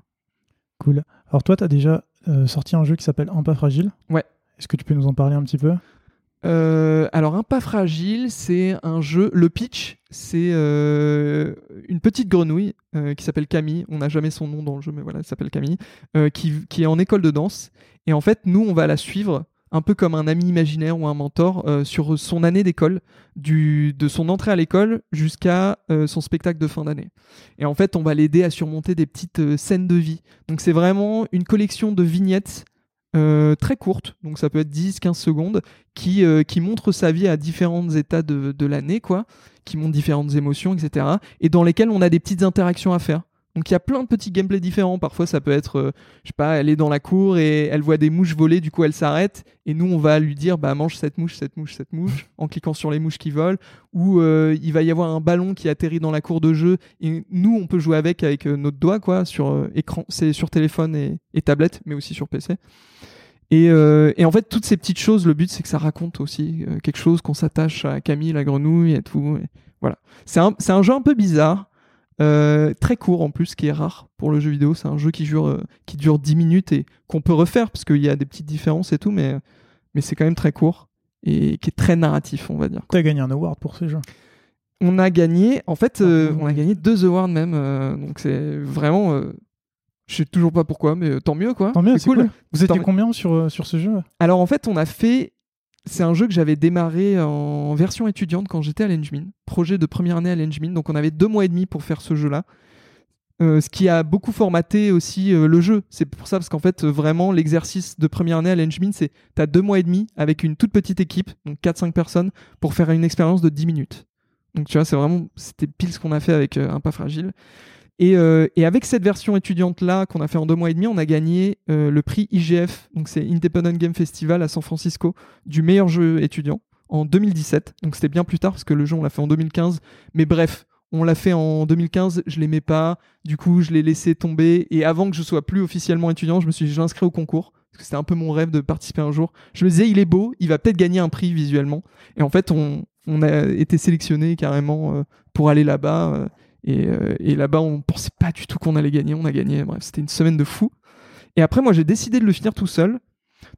Cool. Alors toi, tu as déjà euh, sorti un jeu qui s'appelle Un pas fragile. Ouais. Est-ce que tu peux nous en parler un petit peu? Euh, alors, Un pas fragile, c'est un jeu. Le pitch, c'est euh, une petite grenouille euh, qui s'appelle Camille. On n'a jamais son nom dans le jeu, mais voilà, elle s'appelle Camille, qui, qui est en école de danse. Et en fait, nous, on va la suivre un peu comme un ami imaginaire ou un mentor euh, sur son année d'école, de son entrée à l'école jusqu'à euh, son spectacle de fin d'année. Et en fait, on va l'aider à surmonter des petites euh, scènes de vie. Donc, c'est vraiment une collection de vignettes très courtes, donc ça peut être 10-15 secondes, qui, qui montre sa vie à différents états de, de l'année, quoi, qui montrent différentes émotions, etc. Et dans lesquelles on a des petites interactions à faire. Donc il y a plein de petits gameplays différents. Parfois ça peut être, euh, je sais pas, elle est dans la cour et elle voit des mouches voler, du coup elle s'arrête et nous on va lui dire bah mange cette mouche, cette mouche, cette mouche <laughs> en cliquant sur les mouches qui volent. Ou euh, il va y avoir un ballon qui atterrit dans la cour de jeu et nous on peut jouer avec avec euh, notre doigt quoi sur écran, c'est sur téléphone et, et tablette, mais aussi sur PC. Et, et en fait, toutes ces petites choses, le but c'est que ça raconte aussi quelque chose, qu'on s'attache à Camille, la grenouille et tout. et voilà. C'est un, c'est un jeu un peu bizarre, euh, très court en plus, ce qui est rare pour le jeu vidéo. C'est un jeu qui dure, euh, qui dure 10 minutes et qu'on peut refaire parce qu'il y a des petites différences et tout, mais, mais c'est quand même très court et qui est très narratif, on va dire. Tu as gagné un award pour ce jeu. On a gagné, en fait, euh, Ah, on a gagné deux awards même, donc c'est vraiment. je sais toujours pas pourquoi, mais tant mieux quoi. Tant mieux, c'est cool. Vous étiez combien sur, sur ce jeu? Alors en fait, on a fait. C'est un jeu que j'avais démarré en version étudiante quand j'étais à l'Engmin. Projet de première année à l'Engmin. Donc on avait deux mois et demi pour faire ce jeu-là. Euh, ce qui a beaucoup formaté aussi euh, le jeu. C'est pour ça, parce qu'en fait, vraiment, l'exercice de première année à l'Engmin, c'est tu as deux mois et demi avec une toute petite équipe, donc 4-5 personnes, pour faire une expérience de 10 minutes. Donc tu vois, c'est vraiment, c'était pile ce qu'on a fait avec euh, Un pas fragile. Et, euh, et avec cette version étudiante là qu'on a fait en deux mois et demi, on a gagné euh, le prix IGF, donc c'est Independent Game Festival à San Francisco, du meilleur jeu étudiant en 2017. Donc c'était bien plus tard parce que le jeu on l'a fait en 2015. Mais bref, on l'a fait en 2015, je l'aimais pas, du coup je l'ai laissé tomber. Et avant que je sois plus officiellement étudiant, je me suis dit, je inscrit au concours parce que c'était un peu mon rêve de participer un jour. Je me disais, il est beau, il va peut-être gagner un prix visuellement. Et en fait, on, on a été sélectionné carrément euh, pour aller là-bas. Euh, et, euh, et là-bas, on pensait pas du tout qu'on allait gagner. On a gagné. Bref, c'était une semaine de fou. Et après, moi, j'ai décidé de le finir tout seul.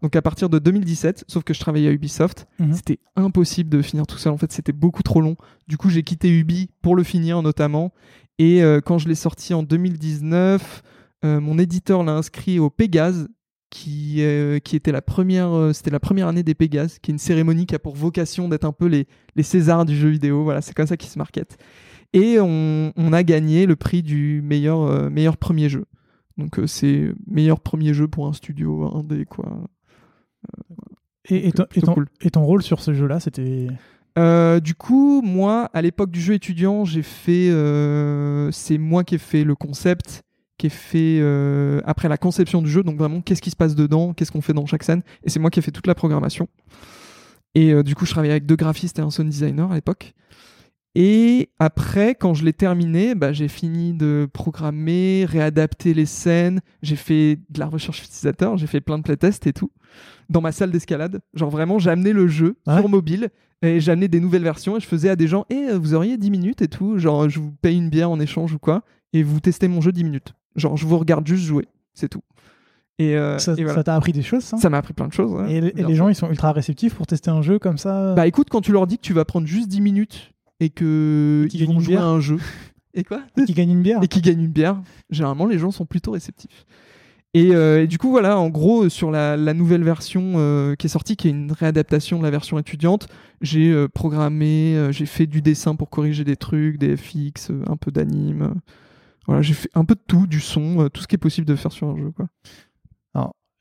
Donc à partir de 2017, sauf que je travaillais à Ubisoft, Mhm. c'était impossible de finir tout seul. En fait, c'était beaucoup trop long. Du coup, j'ai quitté Ubi pour le finir notamment. Et euh, quand je l'ai sorti en 2019, euh, mon éditeur l'a inscrit au Pégase, qui, euh, qui était la première, c'était la première année des Pégases, qui est une cérémonie qui a pour vocation d'être un peu les, les Césars du jeu vidéo. Voilà, c'est comme ça qu'ils se marketent. Et on, on a gagné le prix du meilleur, euh, meilleur premier jeu. Donc euh, c'est meilleur premier jeu pour un studio indé, quoi. Et, ton, et plutôt ton- cool. et ton rôle sur ce jeu-là, c'était? Euh, du coup, moi, à l'époque du jeu étudiant, j'ai fait. c'est moi qui ai fait le concept, qui ai fait euh, après la conception du jeu. Donc vraiment, qu'est-ce qui se passe dedans, qu'est-ce qu'on fait dans chaque scène? Et c'est moi qui ai fait toute la programmation. Et euh, du coup, je travaillais avec deux graphistes et un sound designer à l'époque. Et après, quand je l'ai terminé, bah, j'ai fini de programmer, réadapter les scènes. J'ai fait de la recherche utilisateur, j'ai fait plein de playtests et tout. Dans ma salle d'escalade. Genre vraiment, j'ai amené le jeu Ouais. sur mobile et j'ai amené des nouvelles versions et je faisais à des gens Et vous auriez 10 minutes et tout. Genre, je vous paye une bière en échange ou quoi. Et vous testez mon jeu 10 minutes. Genre, je vous regarde juste jouer. C'est tout. Et, euh, Ça et voilà. ça t'a appris des choses, ça? Ça m'a appris plein de choses. ouais. Et, et les gens, ils sont ultra réceptifs pour tester un jeu comme ça? Bah écoute, quand tu leur dis que tu vas prendre juste 10 minutes et que Et ils vont jouer à un jeu. Et quoi qui gagnent une bière et qui gagnent une bière, généralement les gens sont plutôt réceptifs. Et, euh, et du coup, voilà, en gros, sur la, la nouvelle version euh, qui est sortie, qui est une réadaptation de la version étudiante, j'ai euh, programmé, euh, j'ai fait du dessin pour corriger des trucs, des FX, euh, un peu d'anime. euh, voilà, j'ai fait un peu de tout, du son, euh, tout ce qui est possible de faire sur un jeu. Quoi.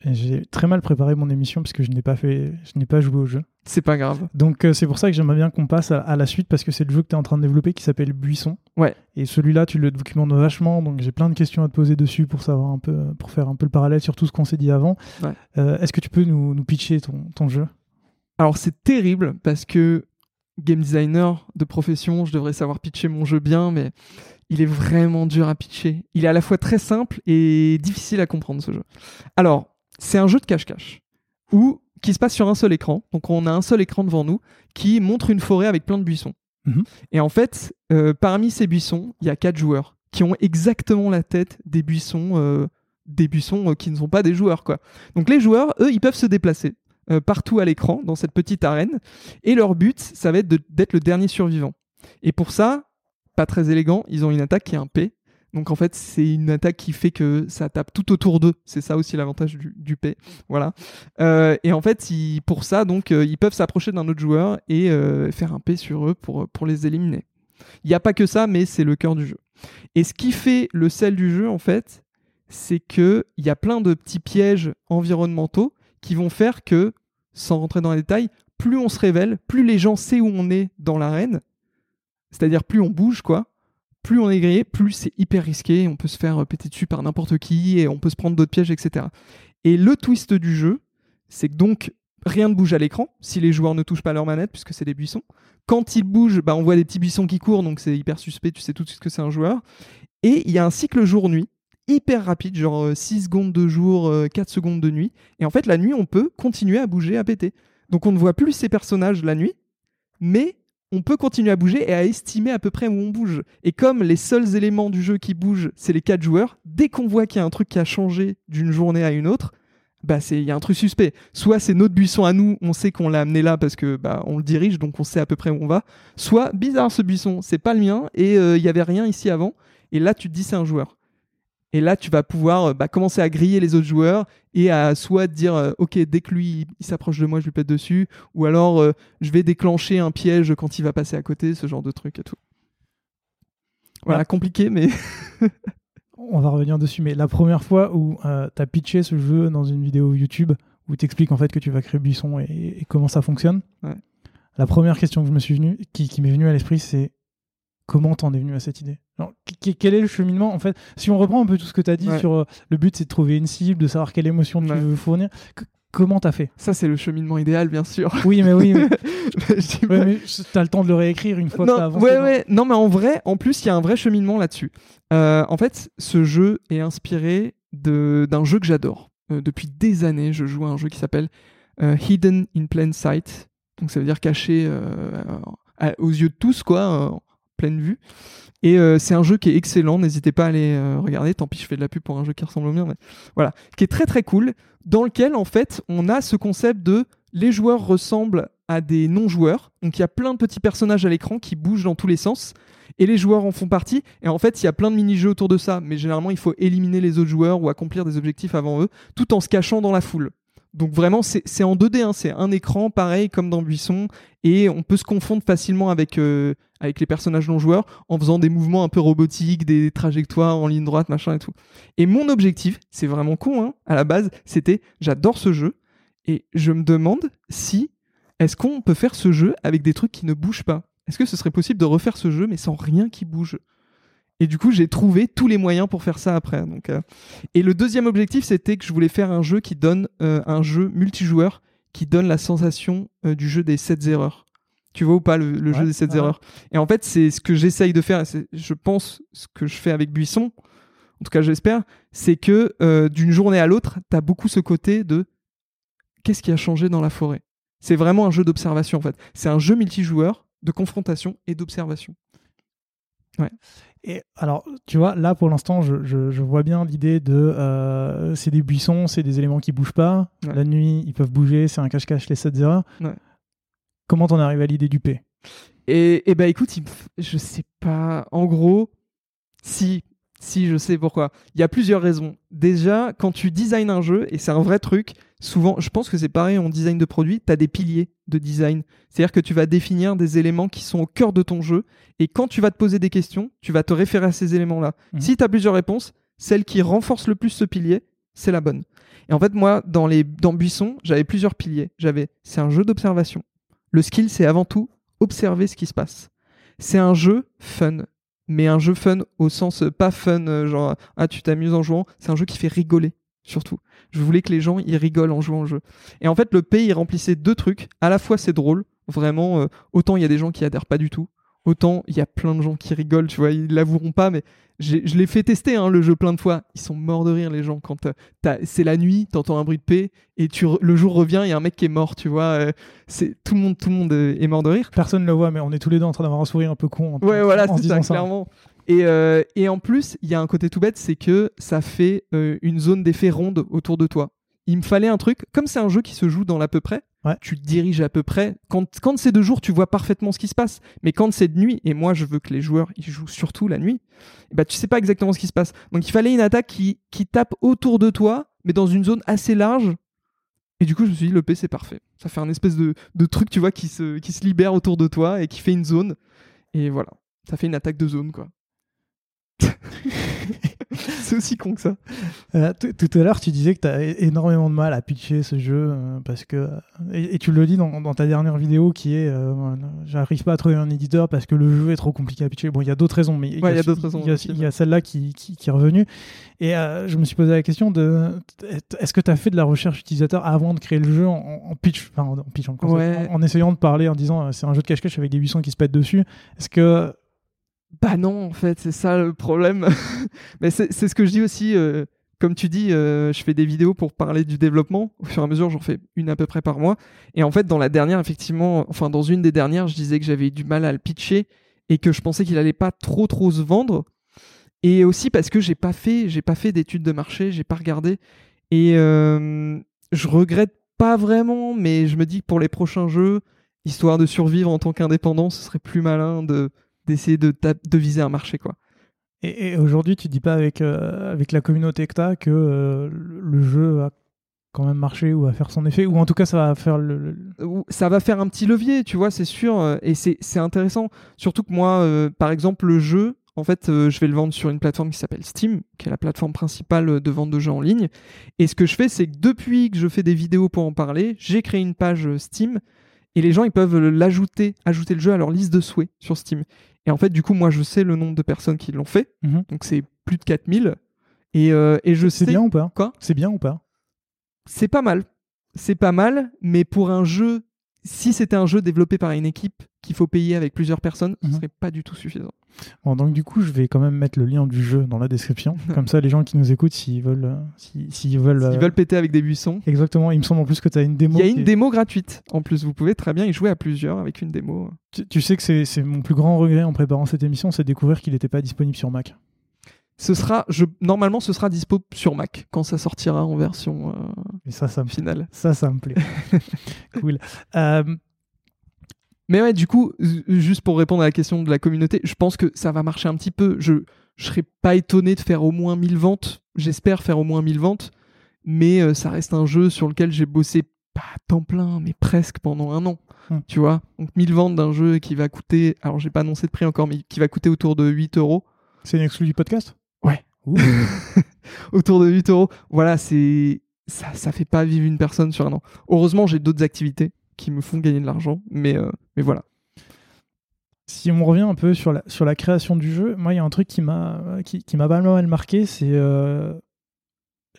Et J'ai très mal préparé mon émission parce que je n'ai pas fait, je n'ai pas joué au jeu. C'est pas grave. Donc euh, c'est pour ça que j'aimerais bien qu'on passe à, à la suite parce que c'est le jeu que tu es en train de développer qui s'appelle Buisson. Ouais. Et celui-là, tu le documentes vachement, donc j'ai plein de questions à te poser dessus pour savoir un peu, pour faire un peu le parallèle sur tout ce qu'on s'est dit avant. Ouais. Euh, Est-ce que tu peux nous, nous pitcher ton, ton jeu? Alors c'est terrible parce que game designer de profession, je devrais savoir pitcher mon jeu bien, mais il est vraiment dur à pitcher. Il est à la fois très simple et difficile à comprendre ce jeu. Alors, c'est un jeu de cache-cache où qui se passe sur un seul écran. Donc on a un seul écran devant nous qui montre une forêt avec plein de buissons. Mhm. Et en fait, euh, parmi ces buissons, il y a quatre joueurs qui ont exactement la tête des buissons, euh, des buissons euh, qui ne sont pas des joueurs, quoi. Donc les joueurs, eux, ils peuvent se déplacer partout à l'écran dans cette petite arène, et leur but, ça va être d'être le dernier survivant. Et pour ça, pas très élégant, ils ont une attaque qui est un P. Donc en fait, c'est une attaque qui fait que ça tape tout autour d'eux. C'est ça aussi l'avantage du, P. Voilà. Euh, et en fait, pour ça, donc, euh, ils peuvent s'approcher d'un autre joueur et euh, faire un P sur eux pour, pour les éliminer. Il n'y a pas que ça, mais c'est le cœur du jeu. Et ce qui fait le sel du jeu, en fait, c'est qu'il y a plein de petits pièges environnementaux qui vont faire que, sans rentrer dans les détails, plus on se révèle, plus les gens savent où on est dans l'arène, c'est-à-dire plus on bouge, quoi, plus on est grillé, plus c'est hyper risqué, on peut se faire péter dessus par n'importe qui, et on peut se prendre d'autres pièges, etc. Et le twist du jeu, c'est que donc rien ne bouge à l'écran si les joueurs ne touchent pas leur manette, puisque c'est des buissons. Quand ils bougent, bah, on voit des petits buissons qui courent, donc c'est hyper suspect, tu sais tout de suite que c'est un joueur. Et il y a un cycle jour-nuit, hyper rapide, genre euh, 6 secondes de jour, euh, 4 secondes de nuit. Et en fait, la nuit, on peut continuer à bouger, à péter. Donc on ne voit plus ces personnages la nuit, mais on peut continuer à bouger et à estimer à peu près où on bouge. Et comme les seuls éléments du jeu qui bougent, c'est les quatre joueurs, dès qu'on voit qu'il y a un truc qui a changé d'une journée à une autre, bah il y a un truc suspect. Soit c'est notre buisson à nous, on sait qu'on l'a amené là parce que bah on le dirige, donc on sait à peu près où on va. Soit bizarre ce buisson, c'est pas le mien et euh, il y avait rien ici avant. Et là tu te dis c'est un joueur. Et là, tu vas pouvoir euh, bah, commencer à griller les autres joueurs et à soit te dire euh, ok dès que lui il- s'approche de moi je lui pète dessus ou alors euh, je vais déclencher un piège quand il va passer à côté ce genre de truc et tout voilà Ouais. compliqué mais <laughs> On va revenir dessus, mais la première fois où tu as pitché ce jeu dans une vidéo YouTube où tu expliques en fait que tu vas créer Buisson et, et comment ça fonctionne, Ouais. la première question que je me suis venu, qui, qui m'est venue à l'esprit, c'est comment t'en es venu à cette idée? Alors, Quel est le cheminement En fait, si on reprend un peu tout ce que tu as dit Ouais. sur euh, le but, c'est de trouver une cible, de savoir quelle émotion tu veux fournir. c- Comment t'as fait? Ça c'est le cheminement idéal bien sûr <laughs> Oui, mais oui, <laughs> mais, dis ouais, mais t'as le temps de le réécrire une fois que non, t'as avancé. ouais, dans- ouais. non, mais en vrai, en plus, il y a un vrai cheminement là-dessus. Euh, en fait, ce jeu est inspiré de- d'un jeu que j'adore. Euh, depuis des années, je joue à un jeu qui s'appelle Hidden in Plain Sight. Donc, ça veut dire caché aux yeux de tous, quoi, pleine vue. Et euh, c'est un jeu qui est excellent. N'hésitez pas à aller euh, regarder. Tant pis, je fais de la pub pour un jeu qui ressemble au mien, mais voilà, qui est très très cool. Dans lequel, en fait, on a ce concept de les joueurs ressemblent à des non-joueurs. Donc il y a plein de petits personnages à l'écran qui bougent dans tous les sens. Et les joueurs en font partie. Et en fait, il y a plein de mini-jeux autour de ça. Mais généralement, il faut éliminer les autres joueurs ou accomplir des objectifs avant eux, tout en se cachant dans la foule. Donc vraiment, c'est en 2D. hein. C'est un écran, pareil comme dans Buisson. Et on peut se confondre facilement avec, euh, les personnages non-joueurs en faisant des mouvements un peu robotiques, des trajectoires en ligne droite, machin et tout. Et mon objectif, c'est vraiment con, hein, à la base, c'était j'adore ce jeu. Et je me demande si est-ce qu'on peut faire ce jeu avec des trucs qui ne bougent pas? Est-ce que ce serait possible de refaire ce jeu mais sans rien qui bouge? Et du coup, j'ai trouvé tous les moyens pour faire ça après. Donc, euh, Et le deuxième objectif, c'était que je voulais faire un jeu qui donne euh, un jeu multijoueur qui donne la sensation euh, du jeu des 7 erreurs. Tu vois ou pas le, le Ouais, jeu des 7 ouais. erreurs? Et en fait, c'est ce que j'essaye de faire. Je pense ce que je fais avec Buisson, en tout cas j'espère, c'est que d'une journée à l'autre, tu as beaucoup ce côté de qu'est-ce qui a changé dans la forêt? C'est vraiment un jeu d'observation en fait. C'est un jeu multijoueur de confrontation et d'observation. Et alors, tu vois, là pour l'instant, je, je- je vois bien l'idée de euh, c'est des buissons, c'est des éléments qui bougent pas. Ouais. La nuit, ils peuvent bouger, c'est un cache-cache, les 7 erreurs. Ouais. Comment t'en arrives à l'idée du P? Et, et bah écoute, je sais pas. En gros, si, si, je sais pourquoi. Il y a plusieurs raisons. Déjà, quand tu designs un jeu, et c'est un vrai truc, souvent, je pense que c'est pareil en design de produit, tu as des piliers de design. C'est-à-dire que tu vas définir des éléments qui sont au cœur de ton jeu, et quand tu vas te poser des questions, tu vas te référer à ces éléments-là. Mhm. Si tu as plusieurs réponses, celle qui renforce le plus ce pilier, c'est la bonne. Et en fait, moi, dans, les, dans Buisson, j'avais plusieurs piliers. J'avais, c'est un jeu d'observation. Le skill, c'est avant tout observer ce qui se passe. C'est un jeu fun, mais un jeu fun au sens euh, pas fun, euh, genre ah tu t'amuses en jouant. C'est un jeu qui fait rigoler, surtout. Je voulais que les gens ils rigolent en jouant au jeu. Et en fait, le P il remplissait deux trucs. À la fois, c'est drôle, vraiment. euh, autant il y a des gens qui adhèrent pas du tout. autant il y a plein de gens qui rigolent, tu vois, ils l'avoueront pas, mais je l'ai fait tester hein, le jeu plein de fois. Ils sont morts de rire les gens quand euh, c'est la nuit, t'entends un bruit de paix et tu le jour revient, il y a un mec qui est mort, tu vois. euh, c'est tout le monde, tout le monde est mort de rire. Personne ne le voit, mais on est tous les deux en train d'avoir un sourire un peu con. en- Ouais, voilà, en se c'est ça, clairement. Et, euh, et en plus, il y a un côté tout bête, c'est que ça fait euh, une zone d'effet ronde autour de toi. Il me fallait un truc, comme c'est un jeu qui se joue dans l'à peu près, Ouais. tu te diriges à peu près. Quand, quand c'est de jour, tu vois parfaitement ce qui se passe. Mais quand c'est de nuit, et moi je veux que les joueurs ils jouent surtout la nuit, bah tu sais pas exactement ce qui se passe. Donc il fallait une attaque qui, qui tape autour de toi, mais dans une zone assez large. Et du coup, je me suis dit, le P c'est parfait. Ça fait un espèce de, de truc, tu vois, qui se, qui se libère autour de toi et qui fait une zone. Et voilà, ça fait une attaque de zone, quoi. C'est aussi con que ça. Euh, tout à l'heure, tu disais que tu as énormément de mal à pitcher ce jeu euh, parce que et, et tu le dis dans, dans ta dernière vidéo qui est euh, j'arrive pas à trouver un éditeur parce que le jeu est trop compliqué à pitcher. Bon, il y a d'autres raisons, mais il Ouais, y a a, celle-là qui, qui, qui est revenue. Et euh, je me suis posé la question de est-ce que tu as fait de la recherche utilisateur avant de créer le jeu en, en pitch, enfin en, pitch, en, Ouais. en, en essayant de parler en disant euh, c'est un jeu de cache-cache avec des buissons qui se pètent dessus. Est-ce que Bah non, en fait, c'est ça le problème. <laughs> Mais c'est ce que je dis aussi. euh, comme tu dis, euh, je fais des vidéos pour parler du développement. Au fur et à mesure, j'en fais une à peu près par mois. Et en fait, dans la dernière, effectivement, enfin, dans une des dernières, je disais que j'avais eu du mal à le pitcher et que je pensais qu'il allait pas trop trop se vendre. Et aussi parce que j'ai pas fait, j'ai pas fait d'études de marché, j'ai pas regardé. Et euh, je regrette pas vraiment, mais je me dis que pour les prochains jeux, histoire de survivre en tant qu'indépendant, ce serait plus malin de d'essayer de, viser un marché quoi. Et, et aujourd'hui, tu dis pas avec, euh, avec la communauté que tu as que euh, le jeu va quand même marcher ou va faire son effet, ou en tout cas, ça va faire le. Ça va faire un petit levier, tu vois, c'est sûr, euh, et c'est intéressant. Surtout que moi, euh, par exemple, le jeu, en fait, euh, je vais le vendre sur une plateforme qui s'appelle Steam, qui est la plateforme principale de vente de jeux en ligne. Et ce que je fais, c'est que depuis que je fais des vidéos pour en parler, j'ai créé une page Steam, et les gens, ils peuvent l'ajouter, ajouter le jeu à leur liste de souhaits sur Steam. Et en fait, du coup, moi, je sais le nombre de personnes qui l'ont fait, Mhm. donc c'est plus de 4000. Et, euh, et je C'est sais bien ou pas? Quoi? C'est bien ou pas? C'est pas mal. C'est pas mal, mais pour un jeu, si c'était un jeu développé par une équipe qu'il faut payer avec plusieurs personnes, ce Mhm. serait pas du tout suffisant. Bon, donc du coup, je vais quand même mettre le lien du jeu dans la description. <laughs> Comme ça, les gens qui nous écoutent, s'ils veulent, euh, s'ils veulent, S'ils euh, veulent péter avec des buissons. exactement. Il me semble en plus que tu as une démo. Il y a une est- démo gratuite. En plus, vous pouvez très bien y jouer à plusieurs avec une démo. Tu, tu sais que c'est c'est mon plus grand regret en préparant cette émission, c'est de découvrir qu'il n'était pas disponible sur Mac. Ce sera, je, normalement, ce sera dispo sur Mac quand ça sortira en version euh, ça, ça me, finale. ça, ça me plaît. <laughs> cool. Euh, Mais ouais, du coup, juste pour répondre à la question de la communauté, je pense que ça va marcher un petit peu. Je je serais pas étonné de faire au moins 1000 ventes. J'espère faire au moins 1000 ventes. Mais euh, ça reste un jeu sur lequel j'ai bossé pas à temps plein, mais presque pendant un an. Hmm. Tu vois? Donc 1000 ventes d'un jeu qui va coûter, alors j'ai pas annoncé de prix encore, mais qui va coûter autour de 8 euros. c'est une exclu du podcast? <laughs> autour de 8 euros. Voilà, c'est ça, ça fait pas vivre une personne sur un an. Heureusement, j'ai d'autres activités qui me font gagner de l'argent, mais, euh, mais voilà. Si on revient un peu sur la, sur la création du jeu, moi, il y a un truc qui m'a qui, qui m'a pas mal marqué, c'est euh,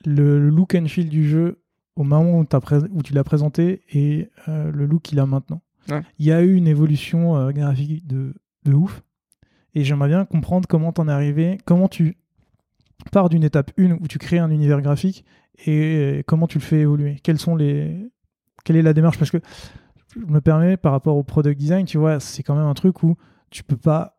le, le look and feel du jeu au moment où, tu l'as présenté et euh, le look qu'il a maintenant. Ouais. Il y a eu une évolution graphique de, de ouf. Et j'aimerais bien comprendre comment t'en es arrivé, comment tu pars d'une étape 1 où tu crées un univers graphique et comment tu le fais évoluer? Quelles sont les... Quelle est la démarche? Parce que je me permets par rapport au product design, tu vois, c'est quand même un truc où tu peux pas.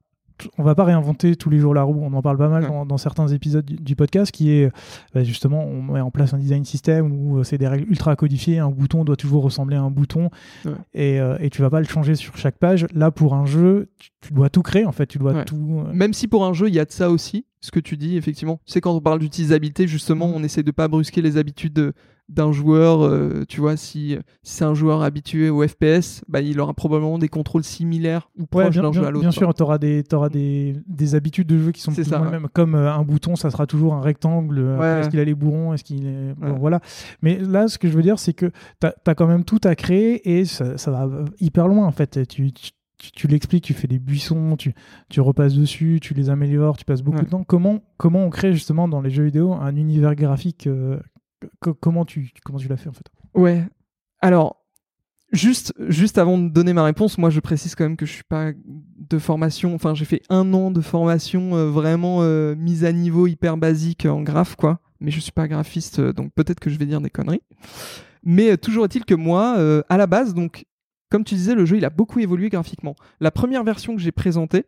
On va pas réinventer tous les jours la roue. On en parle pas mal dans, dans certains épisodes du, du podcast, qui est bah, justement, on met en place un design système où euh, c'est des règles ultra codifiées. Un bouton doit toujours ressembler à un bouton, Ouais. et, euh, et tu vas pas le changer sur chaque page. Là, pour un jeu, tu, tu dois tout créer en fait. Tu dois Ouais. tout. euh, Même si pour un jeu, il y a de ça aussi, ce que tu dis, effectivement. C'est quand on parle d'utilisabilité, justement, on essaie de pas brusquer les habitudes de- d'un joueur. euh, tu vois, si, si c'est un joueur habitué au FPS, bah, il aura probablement des contrôles similaires ou proches bien, d'un jeu à l'autre. bien quoi. sûr, tu auras, des, t'auras des, des habitudes de jeu qui sont plus ou ça, moins ouais. les mêmes. Comme euh, un bouton, ça sera toujours un rectangle. euh, Ouais. Est-ce qu'il a les bourrons Est-ce qu'il est... bon, Ouais. voilà. Mais là, ce que je veux dire, c'est que tu as, quand même tout à créer et ça, ça va hyper loin en fait. Tu, tu, tu- tu l'expliques, tu fais des buissons, tu, tu repasses dessus, tu les améliores, tu passes beaucoup Ouais. de temps. Comment, comment on crée justement dans les jeux vidéo un univers graphique euh, co- Comment tu, comment tu l'as fait en fait? Ouais. Alors, Juste, juste avant de donner ma réponse, moi je précise quand même que je suis pas de formation. Enfin, j'ai fait un an de formation euh, vraiment euh, mise à niveau hyper basique en graphe, quoi. Mais je suis pas graphiste, euh, donc peut-être que je vais dire des conneries. Mais toujours est-il que moi, à la base, donc, comme tu disais, le jeu il a beaucoup évolué graphiquement. La première version que j'ai présentée,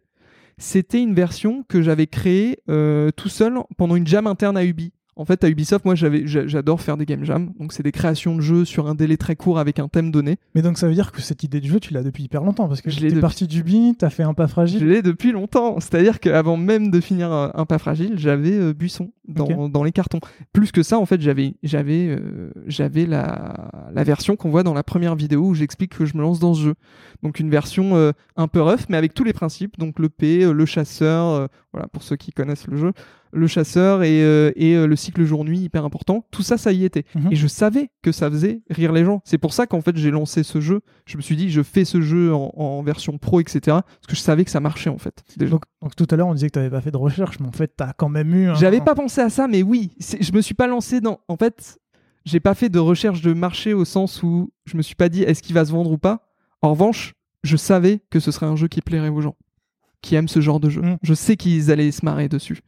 c'était une version que j'avais créée tout seul pendant une jam interne à Ubi. En fait, à Ubisoft, moi, j'avais, j'adore faire des game jams. Donc, c'est des créations de jeux sur un délai très court avec un thème donné. Mais donc, ça veut dire que cette idée de jeu, tu l'as depuis hyper longtemps parce que je l'ai depuis... parti d'Ubi, t'as fait un pas fragile. Je l'ai depuis longtemps. C'est-à-dire qu'avant même de finir un pas fragile, j'avais euh, Buisson dans, dans, les cartons. Plus que ça, en fait, j'avais, j'avais, euh, j'avais la, la version qu'on voit dans la première vidéo où j'explique que je me lance dans ce jeu. Donc, une version euh, un peu rough, mais avec tous les principes. Donc, le P, le chasseur, voilà, pour ceux qui connaissent le jeu le chasseur et, euh, euh, le cycle jour-nuit hyper important. Tout ça, ça y était. Mhm. Et je savais que ça faisait rire les gens. C'est pour ça qu'en fait, j'ai lancé ce jeu. Je me suis dit, je fais ce jeu en, version pro, etc. Parce que je savais que ça marchait, en fait. Donc, tout à l'heure, on disait que tu n'avais pas fait de recherche, mais en fait, tu as quand même eu. J'avais pas pensé à ça, mais oui. Je me suis pas lancé dans. En fait, j'ai pas fait de recherche de marché au sens où je me suis pas dit, est-ce qu'il va se vendre ou pas? En revanche, je savais que ce serait un jeu qui plairait aux gens qui aiment ce genre de jeu. Mm. Je sais qu'ils allaient se marrer dessus.